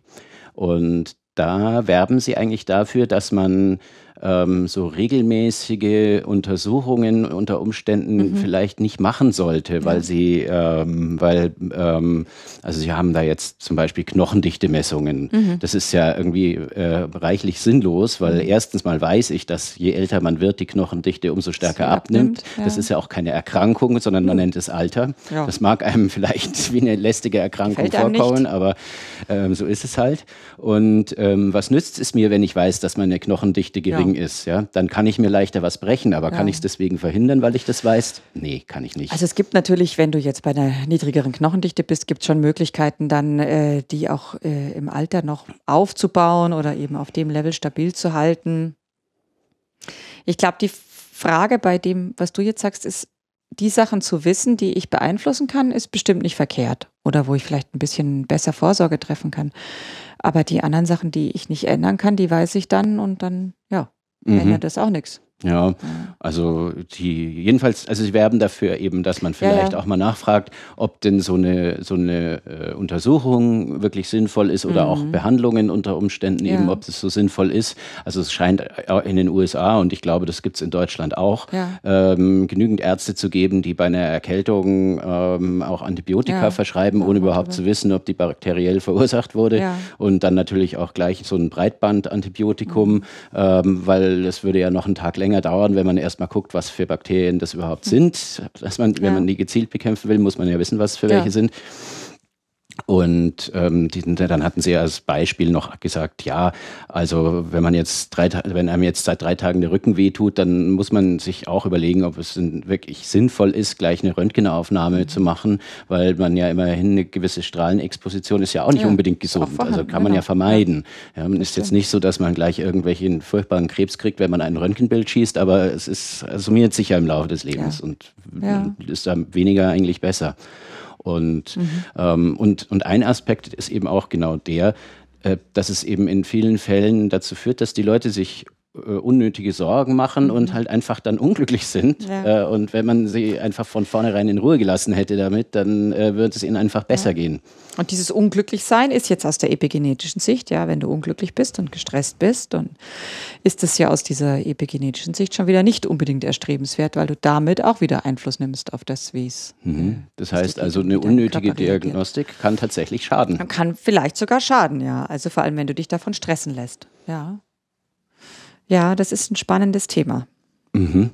Und da werben sie eigentlich dafür, dass man ähm, so regelmäßige Untersuchungen unter Umständen vielleicht nicht machen sollte, weil sie, ähm, weil, ähm, also sie haben da jetzt zum Beispiel Knochendichte-Messungen. Das ist ja irgendwie äh, reichlich sinnlos, weil erstens mal weiß ich, dass je älter man wird, die Knochendichte umso stärker abnimmt. abnimmt, ja. Das ist ja auch keine Erkrankung, sondern man nennt es Alter. Ja. Das mag einem vielleicht wie eine lästige Erkrankung vorkommen, aber ähm, so ist es halt. Und ähm, was nützt es mir, wenn ich weiß, dass meine Knochendichte gering ist? Ja, dann kann ich mir leichter was brechen, aber kann Ja. ich es deswegen verhindern, weil ich das weiß? Nee, kann ich nicht. Also es gibt natürlich, wenn du jetzt bei einer niedrigeren Knochendichte bist, gibt es schon Möglichkeiten, dann äh, die auch äh, im Alter noch aufzubauen oder eben auf dem Level stabil zu halten. Ich glaube, die Frage bei dem, was du jetzt sagst, ist, die Sachen zu wissen, die ich beeinflussen kann, ist bestimmt nicht verkehrt. Oder wo ich vielleicht ein bisschen besser Vorsorge treffen kann. Aber die anderen Sachen, die ich nicht ändern kann, die weiß ich dann und dann, ja, Mhm. ändert das auch nichts. Ja, also die jedenfalls, also sie werben dafür eben, dass man vielleicht ja. auch mal nachfragt, ob denn so eine so eine äh, Untersuchung wirklich sinnvoll ist oder auch Behandlungen unter Umständen eben, Mhm. Ja. ob das so sinnvoll ist. Also es scheint äh, in den USA und ich glaube, das gibt es in Deutschland auch, Ja. ähm, genügend Ärzte zu geben, die bei einer Erkältung ähm, auch Antibiotika Ja. verschreiben, Ja, ohne überhaupt über- zu wissen, ob die bakteriell verursacht wurde. Ja. Und dann natürlich auch gleich so ein Breitbandantibiotikum, ähm, weil es würde ja noch einen Tag länger dauern, wenn man erstmal guckt, was für Bakterien das überhaupt sind. Dass man, wenn Ja. man die gezielt bekämpfen will, muss man ja wissen, was für Ja. welche sind. Und ähm, die, dann hatten sie als Beispiel noch gesagt, ja, also wenn man jetzt drei, wenn einem jetzt seit drei Tagen der Rücken wehtut, dann muss man sich auch überlegen, ob es wirklich sinnvoll ist, gleich eine Röntgenaufnahme Mhm. zu machen, weil man ja immerhin eine gewisse Strahlenexposition ist ja auch nicht Ja, unbedingt gesund. Also kann man ja genau. vermeiden. Ja, man ist jetzt nicht so, dass man gleich irgendwelchen furchtbaren Krebs kriegt, wenn man ein Röntgenbild schießt, aber es ist summiert sich ja im Laufe des Lebens Ja. und Ja. ist da weniger eigentlich besser. Und, Mhm. ähm, und, und ein Aspekt ist eben auch genau der, äh, dass es eben in vielen Fällen dazu führt, dass die Leute sich unnötige Sorgen machen und halt einfach dann unglücklich sind. Ja. Äh, und wenn man sie einfach von vornherein in Ruhe gelassen hätte damit, dann äh, würde es ihnen einfach besser gehen. Und dieses Unglücklichsein ist jetzt aus der epigenetischen Sicht, ja, wenn du unglücklich bist und gestresst bist, dann ist es ja aus dieser epigenetischen Sicht schon wieder nicht unbedingt erstrebenswert, weil du damit auch wieder Einfluss nimmst auf das, wie es. Mhm. Das was heißt also, eine unnötige. Diagnostik kann tatsächlich schaden. Man kann vielleicht sogar schaden, ja. Also vor allem, wenn du dich davon stressen lässt. Ja. Ja, das ist ein spannendes Thema. Mhm.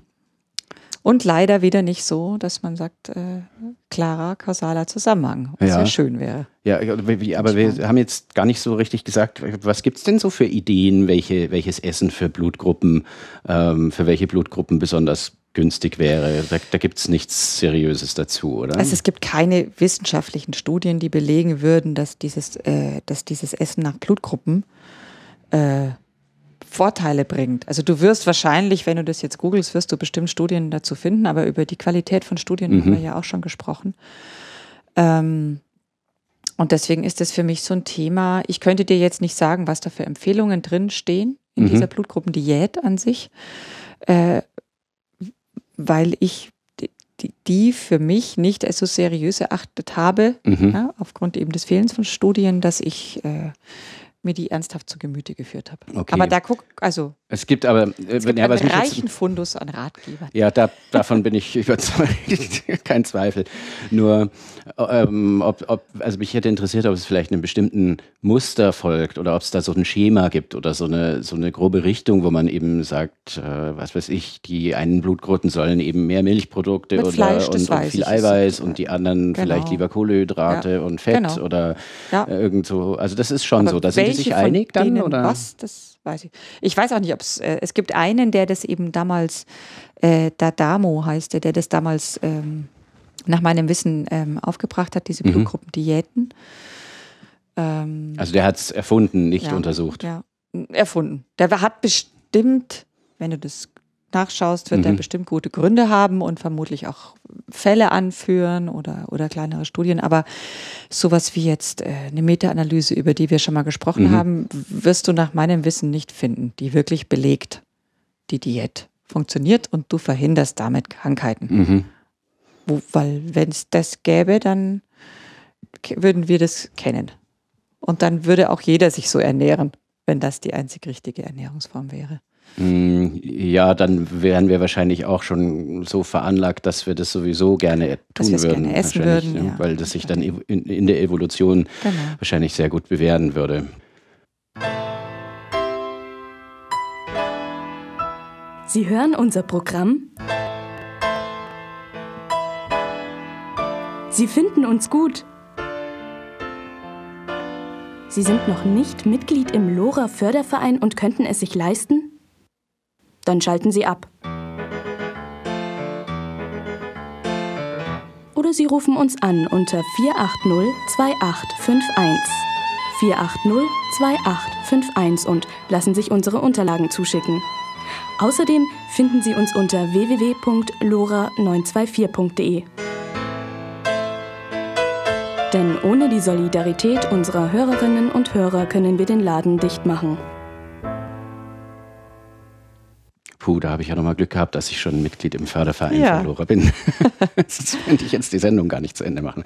Und leider wieder nicht so, dass man sagt, äh, klarer kausaler Zusammenhang, was Ja. ja schön wäre. Ja, aber wir haben jetzt gar nicht so richtig gesagt, was gibt es denn so für Ideen, welche, welches Essen für Blutgruppen, ähm, für welche Blutgruppen besonders günstig wäre? Da, da gibt es nichts Seriöses dazu, oder? Also es gibt keine wissenschaftlichen Studien, die belegen würden, dass dieses, äh, dass dieses Essen nach Blutgruppen äh, Vorteile bringt. Also du wirst wahrscheinlich, wenn du das jetzt googelst, wirst du bestimmt Studien dazu finden, aber über die Qualität von Studien haben wir ja auch schon gesprochen. Ähm, und deswegen ist das für mich so ein Thema. Ich könnte dir jetzt nicht sagen, was da für Empfehlungen drin stehen in dieser Blutgruppendiät an sich, äh, weil ich die- für mich nicht als so seriös erachtet habe, Mhm. ja, aufgrund eben des Fehlens von Studien, dass ich äh, mir die ernsthaft zu Gemüte geführt habe. Okay. Aber da guck, also Es gibt aber, äh, es gibt ja, einen mich jetzt, reichen Fundus an Ratgebern. ja, da, davon bin ich überzeugt, kein Zweifel. Nur, ähm, ob, ob, also mich hätte interessiert, ob es vielleicht einem bestimmten Muster folgt oder ob es da so ein Schema gibt oder so eine, so eine grobe Richtung, wo man eben sagt, äh, was weiß ich, die einen Blutgruppen sollen eben mehr Milchprodukte Mit oder Fleisch, und, und viel Eiweiß und die anderen genau. vielleicht lieber Kohlenhydrate Ja, und Fett genau. oder Ja. äh, irgend so. Also das ist schon Aber so. Da sind die sich einig dann oder? Was, das weiß ich. Ich weiß auch nicht, ob es, äh, es gibt einen, der das eben damals, äh, Dadamo heißt der, der das damals ähm, nach meinem Wissen ähm, aufgebracht hat, diese Mhm. Blutgruppendiäten. Ähm, Also der hat es erfunden, nicht ja, untersucht. Ja, erfunden. Der hat bestimmt, wenn du das nachschaust, wird er Mhm. bestimmt gute Gründe haben und vermutlich auch Fälle anführen oder, oder kleinere Studien. Aber sowas wie jetzt äh, eine Meta-Analyse, über die wir schon mal gesprochen Mhm. haben, wirst du nach meinem Wissen nicht finden, die wirklich belegt, die Diät funktioniert und du verhinderst damit Krankheiten. Mhm. Wo, weil wenn es das gäbe, dann würden wir das kennen. Und dann würde auch jeder sich so ernähren, wenn das die einzig richtige Ernährungsform wäre. Mm, Ja, dann wären wir wahrscheinlich auch schon so veranlagt, dass wir das sowieso gerne Dass tun es würden. gerne essen würden, ja. Weil das sich dann in der Evolution Genau. wahrscheinlich sehr gut bewähren würde. Sie hören unser Programm? Sie finden uns gut. Sie sind noch nicht Mitglied im Lora Förderverein und könnten es sich leisten? Dann schalten Sie ab. Oder Sie rufen uns an unter 480 2851. 480 2851 und lassen sich unsere Unterlagen zuschicken. Außerdem finden Sie uns unter www.lora924.de. Denn ohne die Solidarität unserer Hörerinnen und Hörer können wir den Laden dicht machen. Puh, da habe ich ja nochmal Glück gehabt, dass ich schon Mitglied im Förderverein Ja. von Lora bin. Sonst könnte ich jetzt die Sendung gar nicht zu Ende machen.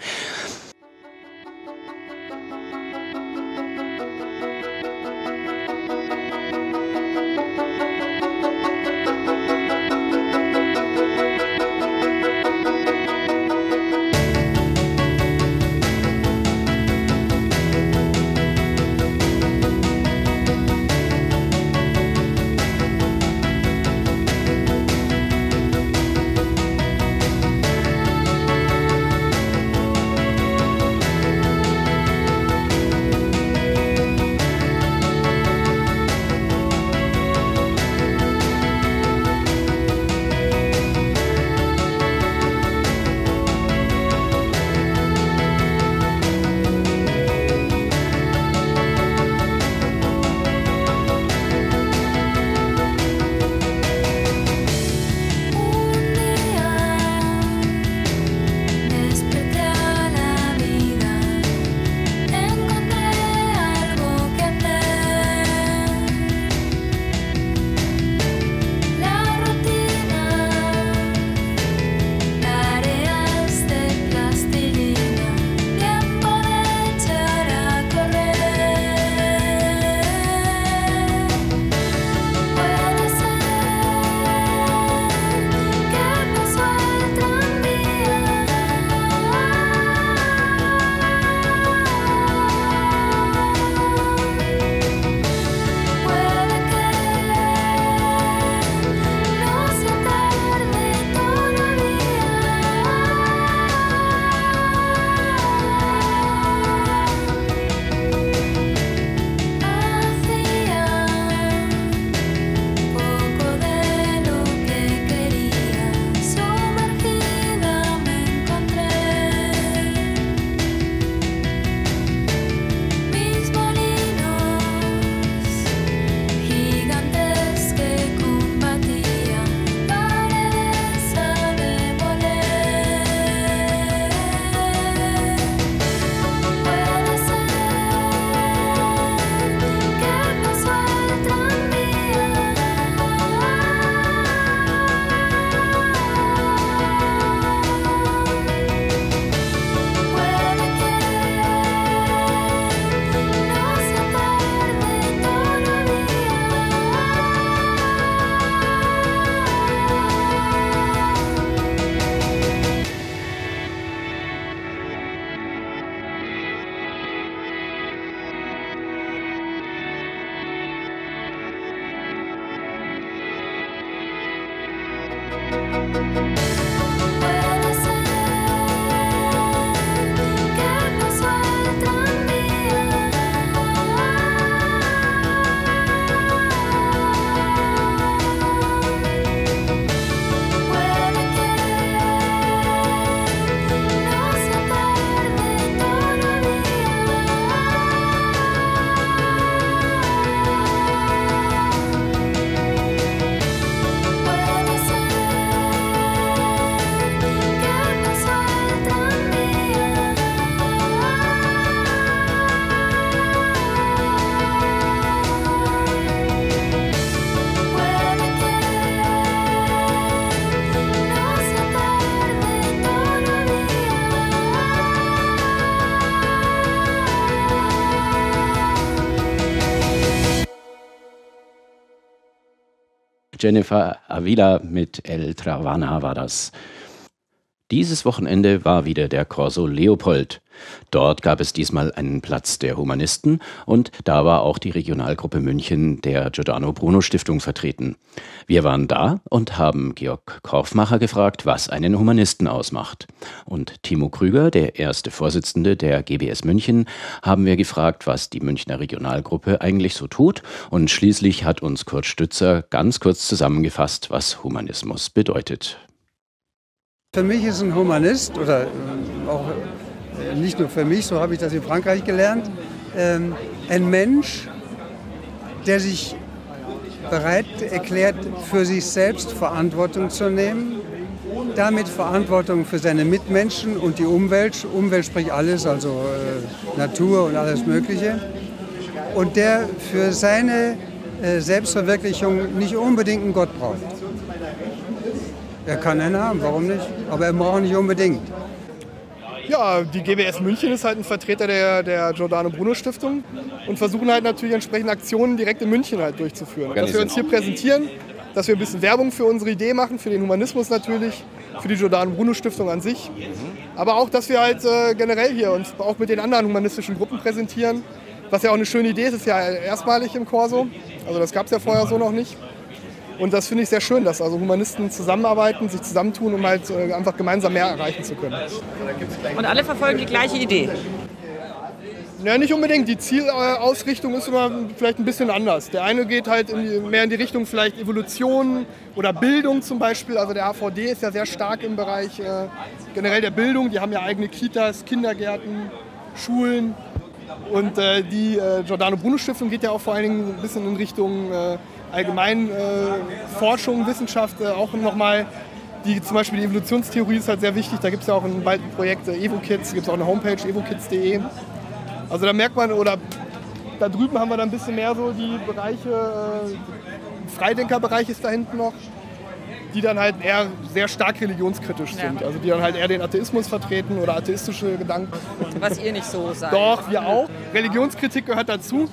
Jennifer Avila mit El Travana war das. Dieses Wochenende war wieder der Corso Leopold. Dort gab es diesmal einen Platz der Humanisten und da war auch die Regionalgruppe München der Giordano Bruno Stiftung vertreten. Wir waren da und haben Georg Korfmacher gefragt, was einen Humanisten ausmacht. Und Timo Krüger, der erste Vorsitzende der GBS München, haben wir gefragt, was die Münchner Regionalgruppe eigentlich so tut. Und schließlich hat uns Kurt Stützer ganz kurz zusammengefasst, was Humanismus bedeutet. Für mich ist ein Humanist, oder auch nicht nur für mich, so habe ich das in Frankreich gelernt, ähm, ein Mensch, der sich bereit erklärt, für sich selbst Verantwortung zu nehmen, damit Verantwortung für seine Mitmenschen und die Umwelt, Umwelt spricht alles, also äh, Natur und alles Mögliche, und der für seine Selbstverwirklichung nicht unbedingt einen Gott braucht. Er kann einen haben, warum nicht? Aber er braucht nicht unbedingt. Ja, die GBS München ist halt ein Vertreter der, der Giordano Bruno Stiftung und versuchen halt natürlich entsprechende Aktionen direkt in München halt durchzuführen. Dass wir uns hier präsentieren, dass wir ein bisschen Werbung für unsere Idee machen, für den Humanismus natürlich, für die Giordano Bruno Stiftung an sich. Aber auch, dass wir halt äh, generell hier uns auch mit den anderen humanistischen Gruppen präsentieren. Was ja auch eine schöne Idee ist, ist ja erstmalig im Corso. Also das gab es ja vorher so noch nicht. Und das finde ich sehr schön, dass also Humanisten zusammenarbeiten, sich zusammentun, um halt äh, einfach gemeinsam mehr erreichen zu können. Und alle verfolgen die gleiche Idee? Ja, nicht unbedingt. Die Zielausrichtung ist immer vielleicht ein bisschen anders. Der eine geht halt in die, mehr in die Richtung vielleicht Evolution oder Bildung zum Beispiel. Also der HVD ist ja sehr stark im Bereich äh, generell der Bildung. Die haben ja eigene Kitas, Kindergärten, Schulen. Und äh, die äh, Giordano Bruno Stiftung geht ja auch vor allen Dingen ein bisschen in Richtung äh, allgemein äh, Forschung, Wissenschaft äh, auch nochmal. Die, zum Beispiel die Evolutionstheorie ist halt sehr wichtig. Da gibt es ja auch ein bald ein Projekt äh, EvoKids, gibt es auch eine Homepage evokids.de. Also da merkt man, oder da drüben haben wir dann ein bisschen mehr so die Bereiche, äh, Freidenkerbereich ist da hinten noch, die dann halt eher sehr stark religionskritisch sind. Ja. Also die dann halt eher den Atheismus vertreten oder atheistische Gedanken. Was ihr nicht so seid. Doch, wir auch. Religionskritik gehört dazu.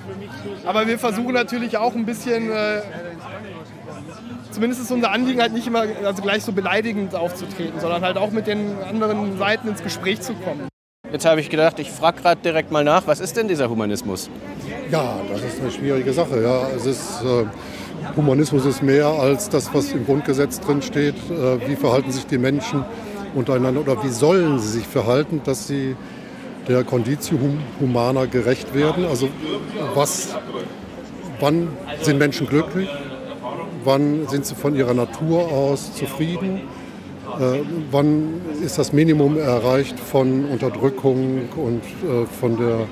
Aber wir versuchen natürlich auch ein bisschen, äh, zumindest ist unser Anliegen halt nicht immer also gleich so beleidigend aufzutreten, sondern halt auch mit den anderen Seiten ins Gespräch zu kommen. Jetzt habe ich gedacht, ich frage gerade direkt mal nach, was ist denn dieser Humanismus? Ja, das ist eine schwierige Sache. Ja. Es ist, äh, Humanismus ist mehr als das, was im Grundgesetz drin steht. Äh, wie verhalten sich die Menschen untereinander oder wie sollen sie sich verhalten, dass sie der Conditio Humana gerecht werden. Also was, wann sind Menschen glücklich? Wann sind sie von ihrer Natur aus zufrieden? Äh, wann ist das Minimum erreicht von Unterdrückung und äh, von der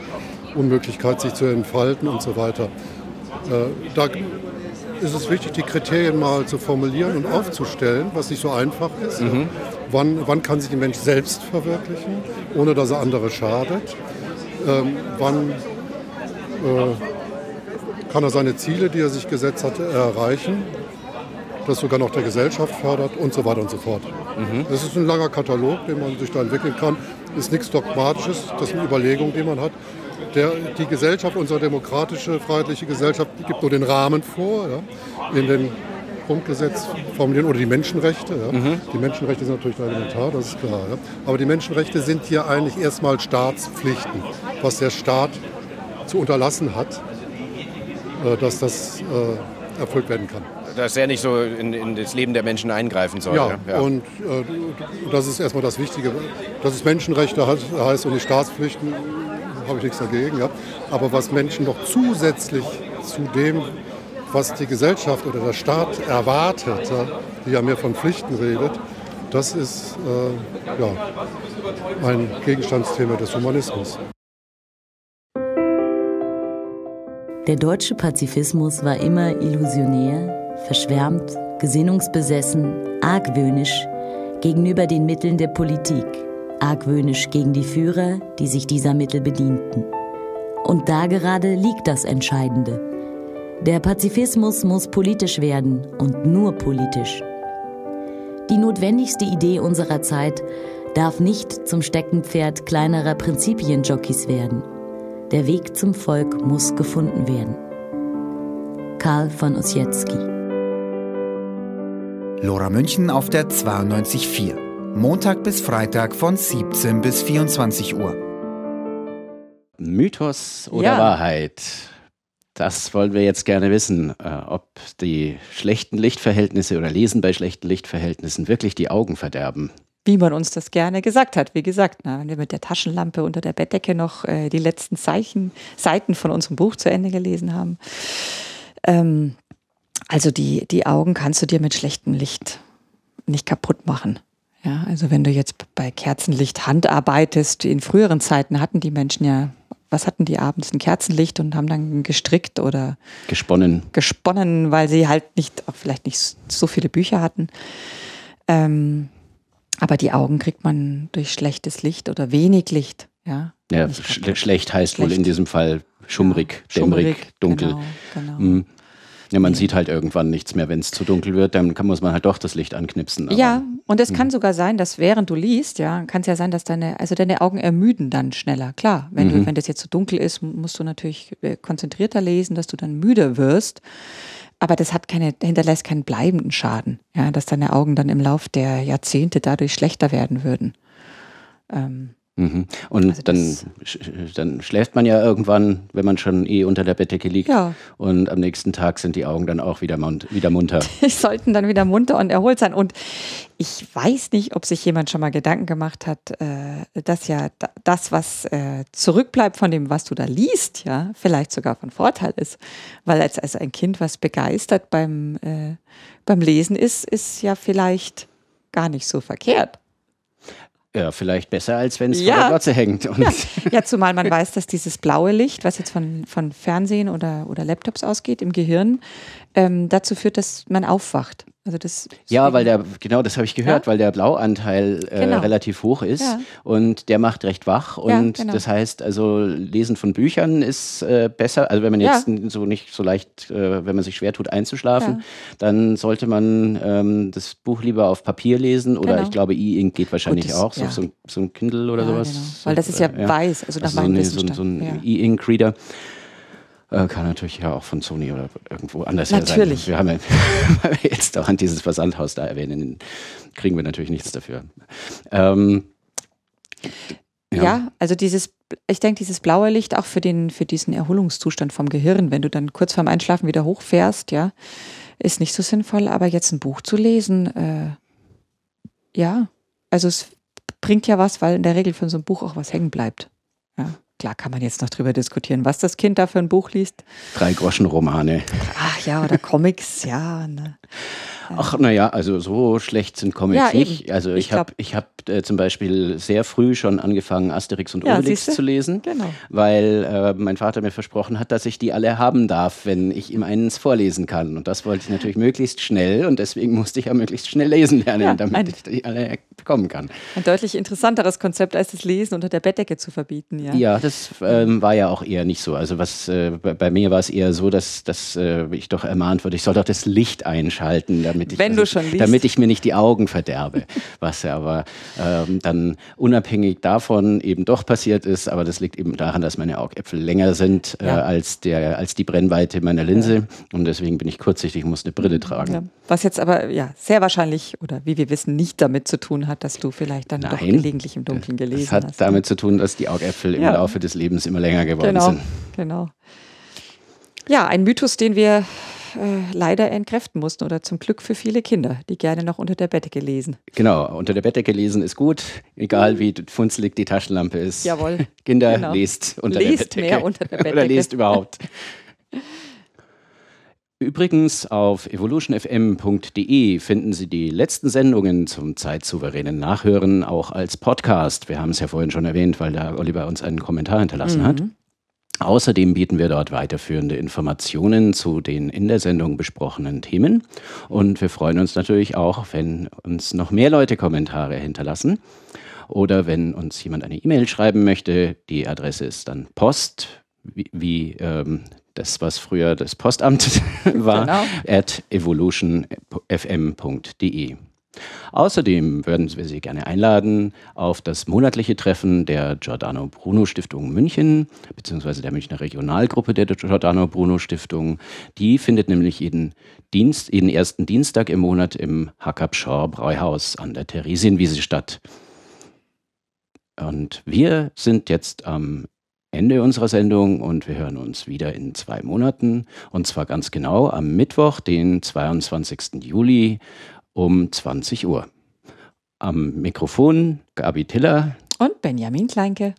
Unmöglichkeit, sich zu entfalten und so weiter? Äh, da ist es wichtig, die Kriterien mal zu formulieren und aufzustellen, was nicht so einfach ist. Mhm. Wann, wann kann sich ein Mensch selbst verwirklichen, ohne dass er andere schadet? Ähm, wann äh, kann er seine Ziele, die er sich gesetzt hat, erreichen? Das sogar noch der Gesellschaft fördert und so weiter und so fort. Mhm. Das ist ein langer Katalog, den man sich da entwickeln kann. Ist nichts Dogmatisches, das sind Überlegungen, die man hat. Der, die Gesellschaft, unsere demokratische, freiheitliche Gesellschaft, gibt nur den Rahmen vor. Ja, in den Grundgesetz formulieren oder die Menschenrechte. Ja. Mhm. Die Menschenrechte sind natürlich elementar, das ist klar. Ja. Aber die Menschenrechte sind hier eigentlich erstmal Staatspflichten, was der Staat zu unterlassen hat, äh, dass das äh, erfüllt werden kann. Dass er nicht so in, in, das Leben der Menschen eingreifen soll. Ja, ja. und äh, das ist erstmal das Wichtige. Dass es Menschenrechte heißt und die Staatspflichten, habe ich nichts dagegen. Ja. Aber was Menschen noch zusätzlich zu dem, was die Gesellschaft oder der Staat erwartet, die ja mehr von Pflichten redet, das ist äh, ja, ein Gegenstandsthema des Humanismus. Der deutsche Pazifismus war immer illusionär, verschwärmt, gesinnungsbesessen, argwöhnisch gegenüber den Mitteln der Politik, argwöhnisch gegen die Führer, die sich dieser Mittel bedienten. Und da gerade liegt das Entscheidende. Der Pazifismus muss politisch werden und nur politisch. Die notwendigste Idee unserer Zeit darf nicht zum Steckenpferd kleinerer Prinzipienjockeys werden. Der Weg zum Volk muss gefunden werden. Karl von Ossietzky Lora München auf der 92.4. Montag bis Freitag von 17 bis 24 Uhr. Mythos oder Ja. Wahrheit? Das wollen wir jetzt gerne wissen, äh, ob die schlechten Lichtverhältnisse oder Lesen bei schlechten Lichtverhältnissen wirklich die Augen verderben. Wie man uns das gerne gesagt hat. Wie gesagt, na, wenn wir mit der Taschenlampe unter der Bettdecke noch äh, die letzten Zeichen, Seiten von unserem Buch zu Ende gelesen haben. Ähm, also die, die Augen kannst du dir mit schlechtem Licht nicht kaputt machen. Ja, also wenn du jetzt bei Kerzenlicht handarbeitest, in früheren Zeiten hatten die Menschen ja, was hatten die abends? Ein Kerzenlicht und haben dann gestrickt oder Gesponnen. gesponnen, weil sie halt nicht, auch vielleicht nicht so viele Bücher hatten. Ähm, aber die Augen kriegt man durch schlechtes Licht oder wenig Licht. Ja, Ja, Nicht sch kaputt. schlecht heißt wohl Schlecht. in diesem Fall schummrig, Ja, dämmerig, dunkel. Genau, genau. Ja, man sieht halt irgendwann nichts mehr, wenn es zu dunkel wird, dann kann, muss man halt doch das Licht anknipsen. aber- Ja, und es kann sogar sein, dass während du liest, ja, kann es ja sein, dass deine, also deine Augen ermüden dann schneller. Klar, wenn Mhm. du, wenn das jetzt so dunkel ist, musst du natürlich äh, konzentrierter lesen, dass du dann müde wirst. Aber das hat keine, hinterlässt keinen bleibenden Schaden, ja, dass deine Augen dann im Lauf der Jahrzehnte dadurch schlechter werden würden. Ähm, Mhm. Und Also dann, dann schläft man ja irgendwann, wenn man schon eh unter der Bettdecke liegt. Ja. Und am nächsten Tag sind die Augen dann auch wieder, wieder munter. die sollten dann wieder munter und erholt sein. Und ich weiß nicht, ob sich jemand schon mal Gedanken gemacht hat, äh, dass ja da- das, was äh, zurückbleibt von dem, was du da liest, ja, vielleicht sogar von Vorteil ist. Weil als, als ein Kind, was begeistert beim, äh, beim Lesen ist, ist ja vielleicht gar nicht so verkehrt. Ja, vielleicht besser, als wenn es Ja. vor der Glotze hängt. Ja, ja, zumal man weiß, dass dieses blaue Licht, was jetzt von, von Fernsehen oder, oder Laptops ausgeht, im Gehirn, ähm, dazu führt, dass man aufwacht. Also das Ja, weil der, genau das habe ich gehört, Ja? weil der Blauanteil äh, Genau. relativ hoch ist Ja. und der macht recht wach. Ja, Und genau. das heißt, also Lesen von Büchern ist äh, besser. Also wenn man Ja. jetzt so nicht so leicht, äh, wenn man sich schwer tut einzuschlafen, Ja. dann sollte man ähm, das Buch lieber auf Papier lesen oder Genau. ich glaube, E-Ink geht wahrscheinlich das- auch, so, ja. so, ein- so ein Kindle oder Ja, sowas. genau. Weil das ist ja Äh, weiß, also nach Also so, meinem eine, so, ein- Wissensstand. so ein Ja. E-Ink-Reader. Äh, kann natürlich ja auch von Sony oder irgendwo anders her Natürlich. sein. Wir haben ja, jetzt auch an dieses Versandhaus da erwähnen, kriegen wir natürlich nichts dafür. Ähm, Ja. also dieses, ich denke, dieses blaue Licht auch für den, für diesen Erholungszustand vom Gehirn, wenn du dann kurz vorm Einschlafen wieder hochfährst, ja, ist nicht so sinnvoll. Aber jetzt ein Buch zu lesen, äh, ja, also es bringt ja was, weil in der Regel von so einem Buch auch was hängen bleibt. Klar kann man jetzt noch drüber diskutieren, was das Kind da für ein Buch liest. drei Groschen-Romane. Ach ja, oder Comics, ja. Ne. Ach, naja, also so schlecht sind Comics Ja, nicht. Also Ich ich habe ich hab, äh, zum Beispiel sehr früh schon angefangen, Asterix und Ja, Obelix zu lesen, Genau. weil äh, mein Vater mir versprochen hat, dass ich die alle haben darf, wenn ich ihm eins vorlesen kann. Und das wollte ich natürlich möglichst schnell und deswegen musste ich ja möglichst schnell lesen lernen, Ja, damit ein- ich die alle bekommen kann. Ein deutlich interessanteres Konzept, als das Lesen unter der Bettdecke zu verbieten, ja. Ja, das ähm, war ja auch eher nicht so. Also was äh, bei, bei mir war es eher so, dass, dass äh, ich doch ermahnt wurde, ich soll doch das Licht einschalten, damit ich, Wenn also, du schon liest. damit ich mir nicht die Augen verderbe. was ja aber ähm, dann unabhängig davon eben doch passiert ist. Aber das liegt eben daran, dass meine Augäpfel länger sind äh, Ja. als, der, als die Brennweite meiner Linse. Und deswegen bin ich kurzsichtig, muss eine Brille tragen. Ja. Was jetzt aber ja sehr wahrscheinlich oder wie wir wissen nicht damit zu tun hat, dass du vielleicht dann doch Nein. gelegentlich im Dunkeln gelesen Das hat hast. ne? damit zu tun, dass die Augäpfel im Ja. Laufe des Lebens immer länger geworden genau, sind. genau. Ja, ein Mythos, den wir äh, leider entkräften mussten oder zum Glück für viele Kinder, die gerne noch unter der Bettdecke lesen. Genau, unter der Bettdecke lesen ist gut, egal wie funzelig die Taschenlampe ist. Jawohl. Kinder, Genau. lest unter Lest der Bettdecke. mehr unter der Oder Bettdecke. lest überhaupt. Übrigens auf evolutionfm.de finden Sie die letzten Sendungen zum zeitsouveränen Nachhören auch als Podcast. Wir haben es ja vorhin schon erwähnt, weil da Oliver uns einen Kommentar hinterlassen hat. Außerdem bieten wir dort weiterführende Informationen zu den in der Sendung besprochenen Themen. Und wir freuen uns natürlich auch, wenn uns noch mehr Leute Kommentare hinterlassen. Oder wenn uns jemand eine E-Mail schreiben möchte, die Adresse ist dann Post, wie, wie ähm, das, was früher das Postamt war, Genau. at evolutionfm.de. Außerdem würden wir Sie gerne einladen auf das monatliche Treffen der Giordano Bruno Stiftung München, beziehungsweise der Münchner Regionalgruppe der Giordano Bruno Stiftung. Die findet nämlich jeden, Dienst, jeden ersten Dienstag im Monat im Hackab Shaw Bräuhaus an der Theresienwiese statt. Und wir sind jetzt am Ende unserer Sendung und wir hören uns wieder in zwei Monaten und zwar ganz genau am Mittwoch, den 22. Juli um 20 Uhr. Am Mikrofon Gabi Tiller und Benjamin Kleinke.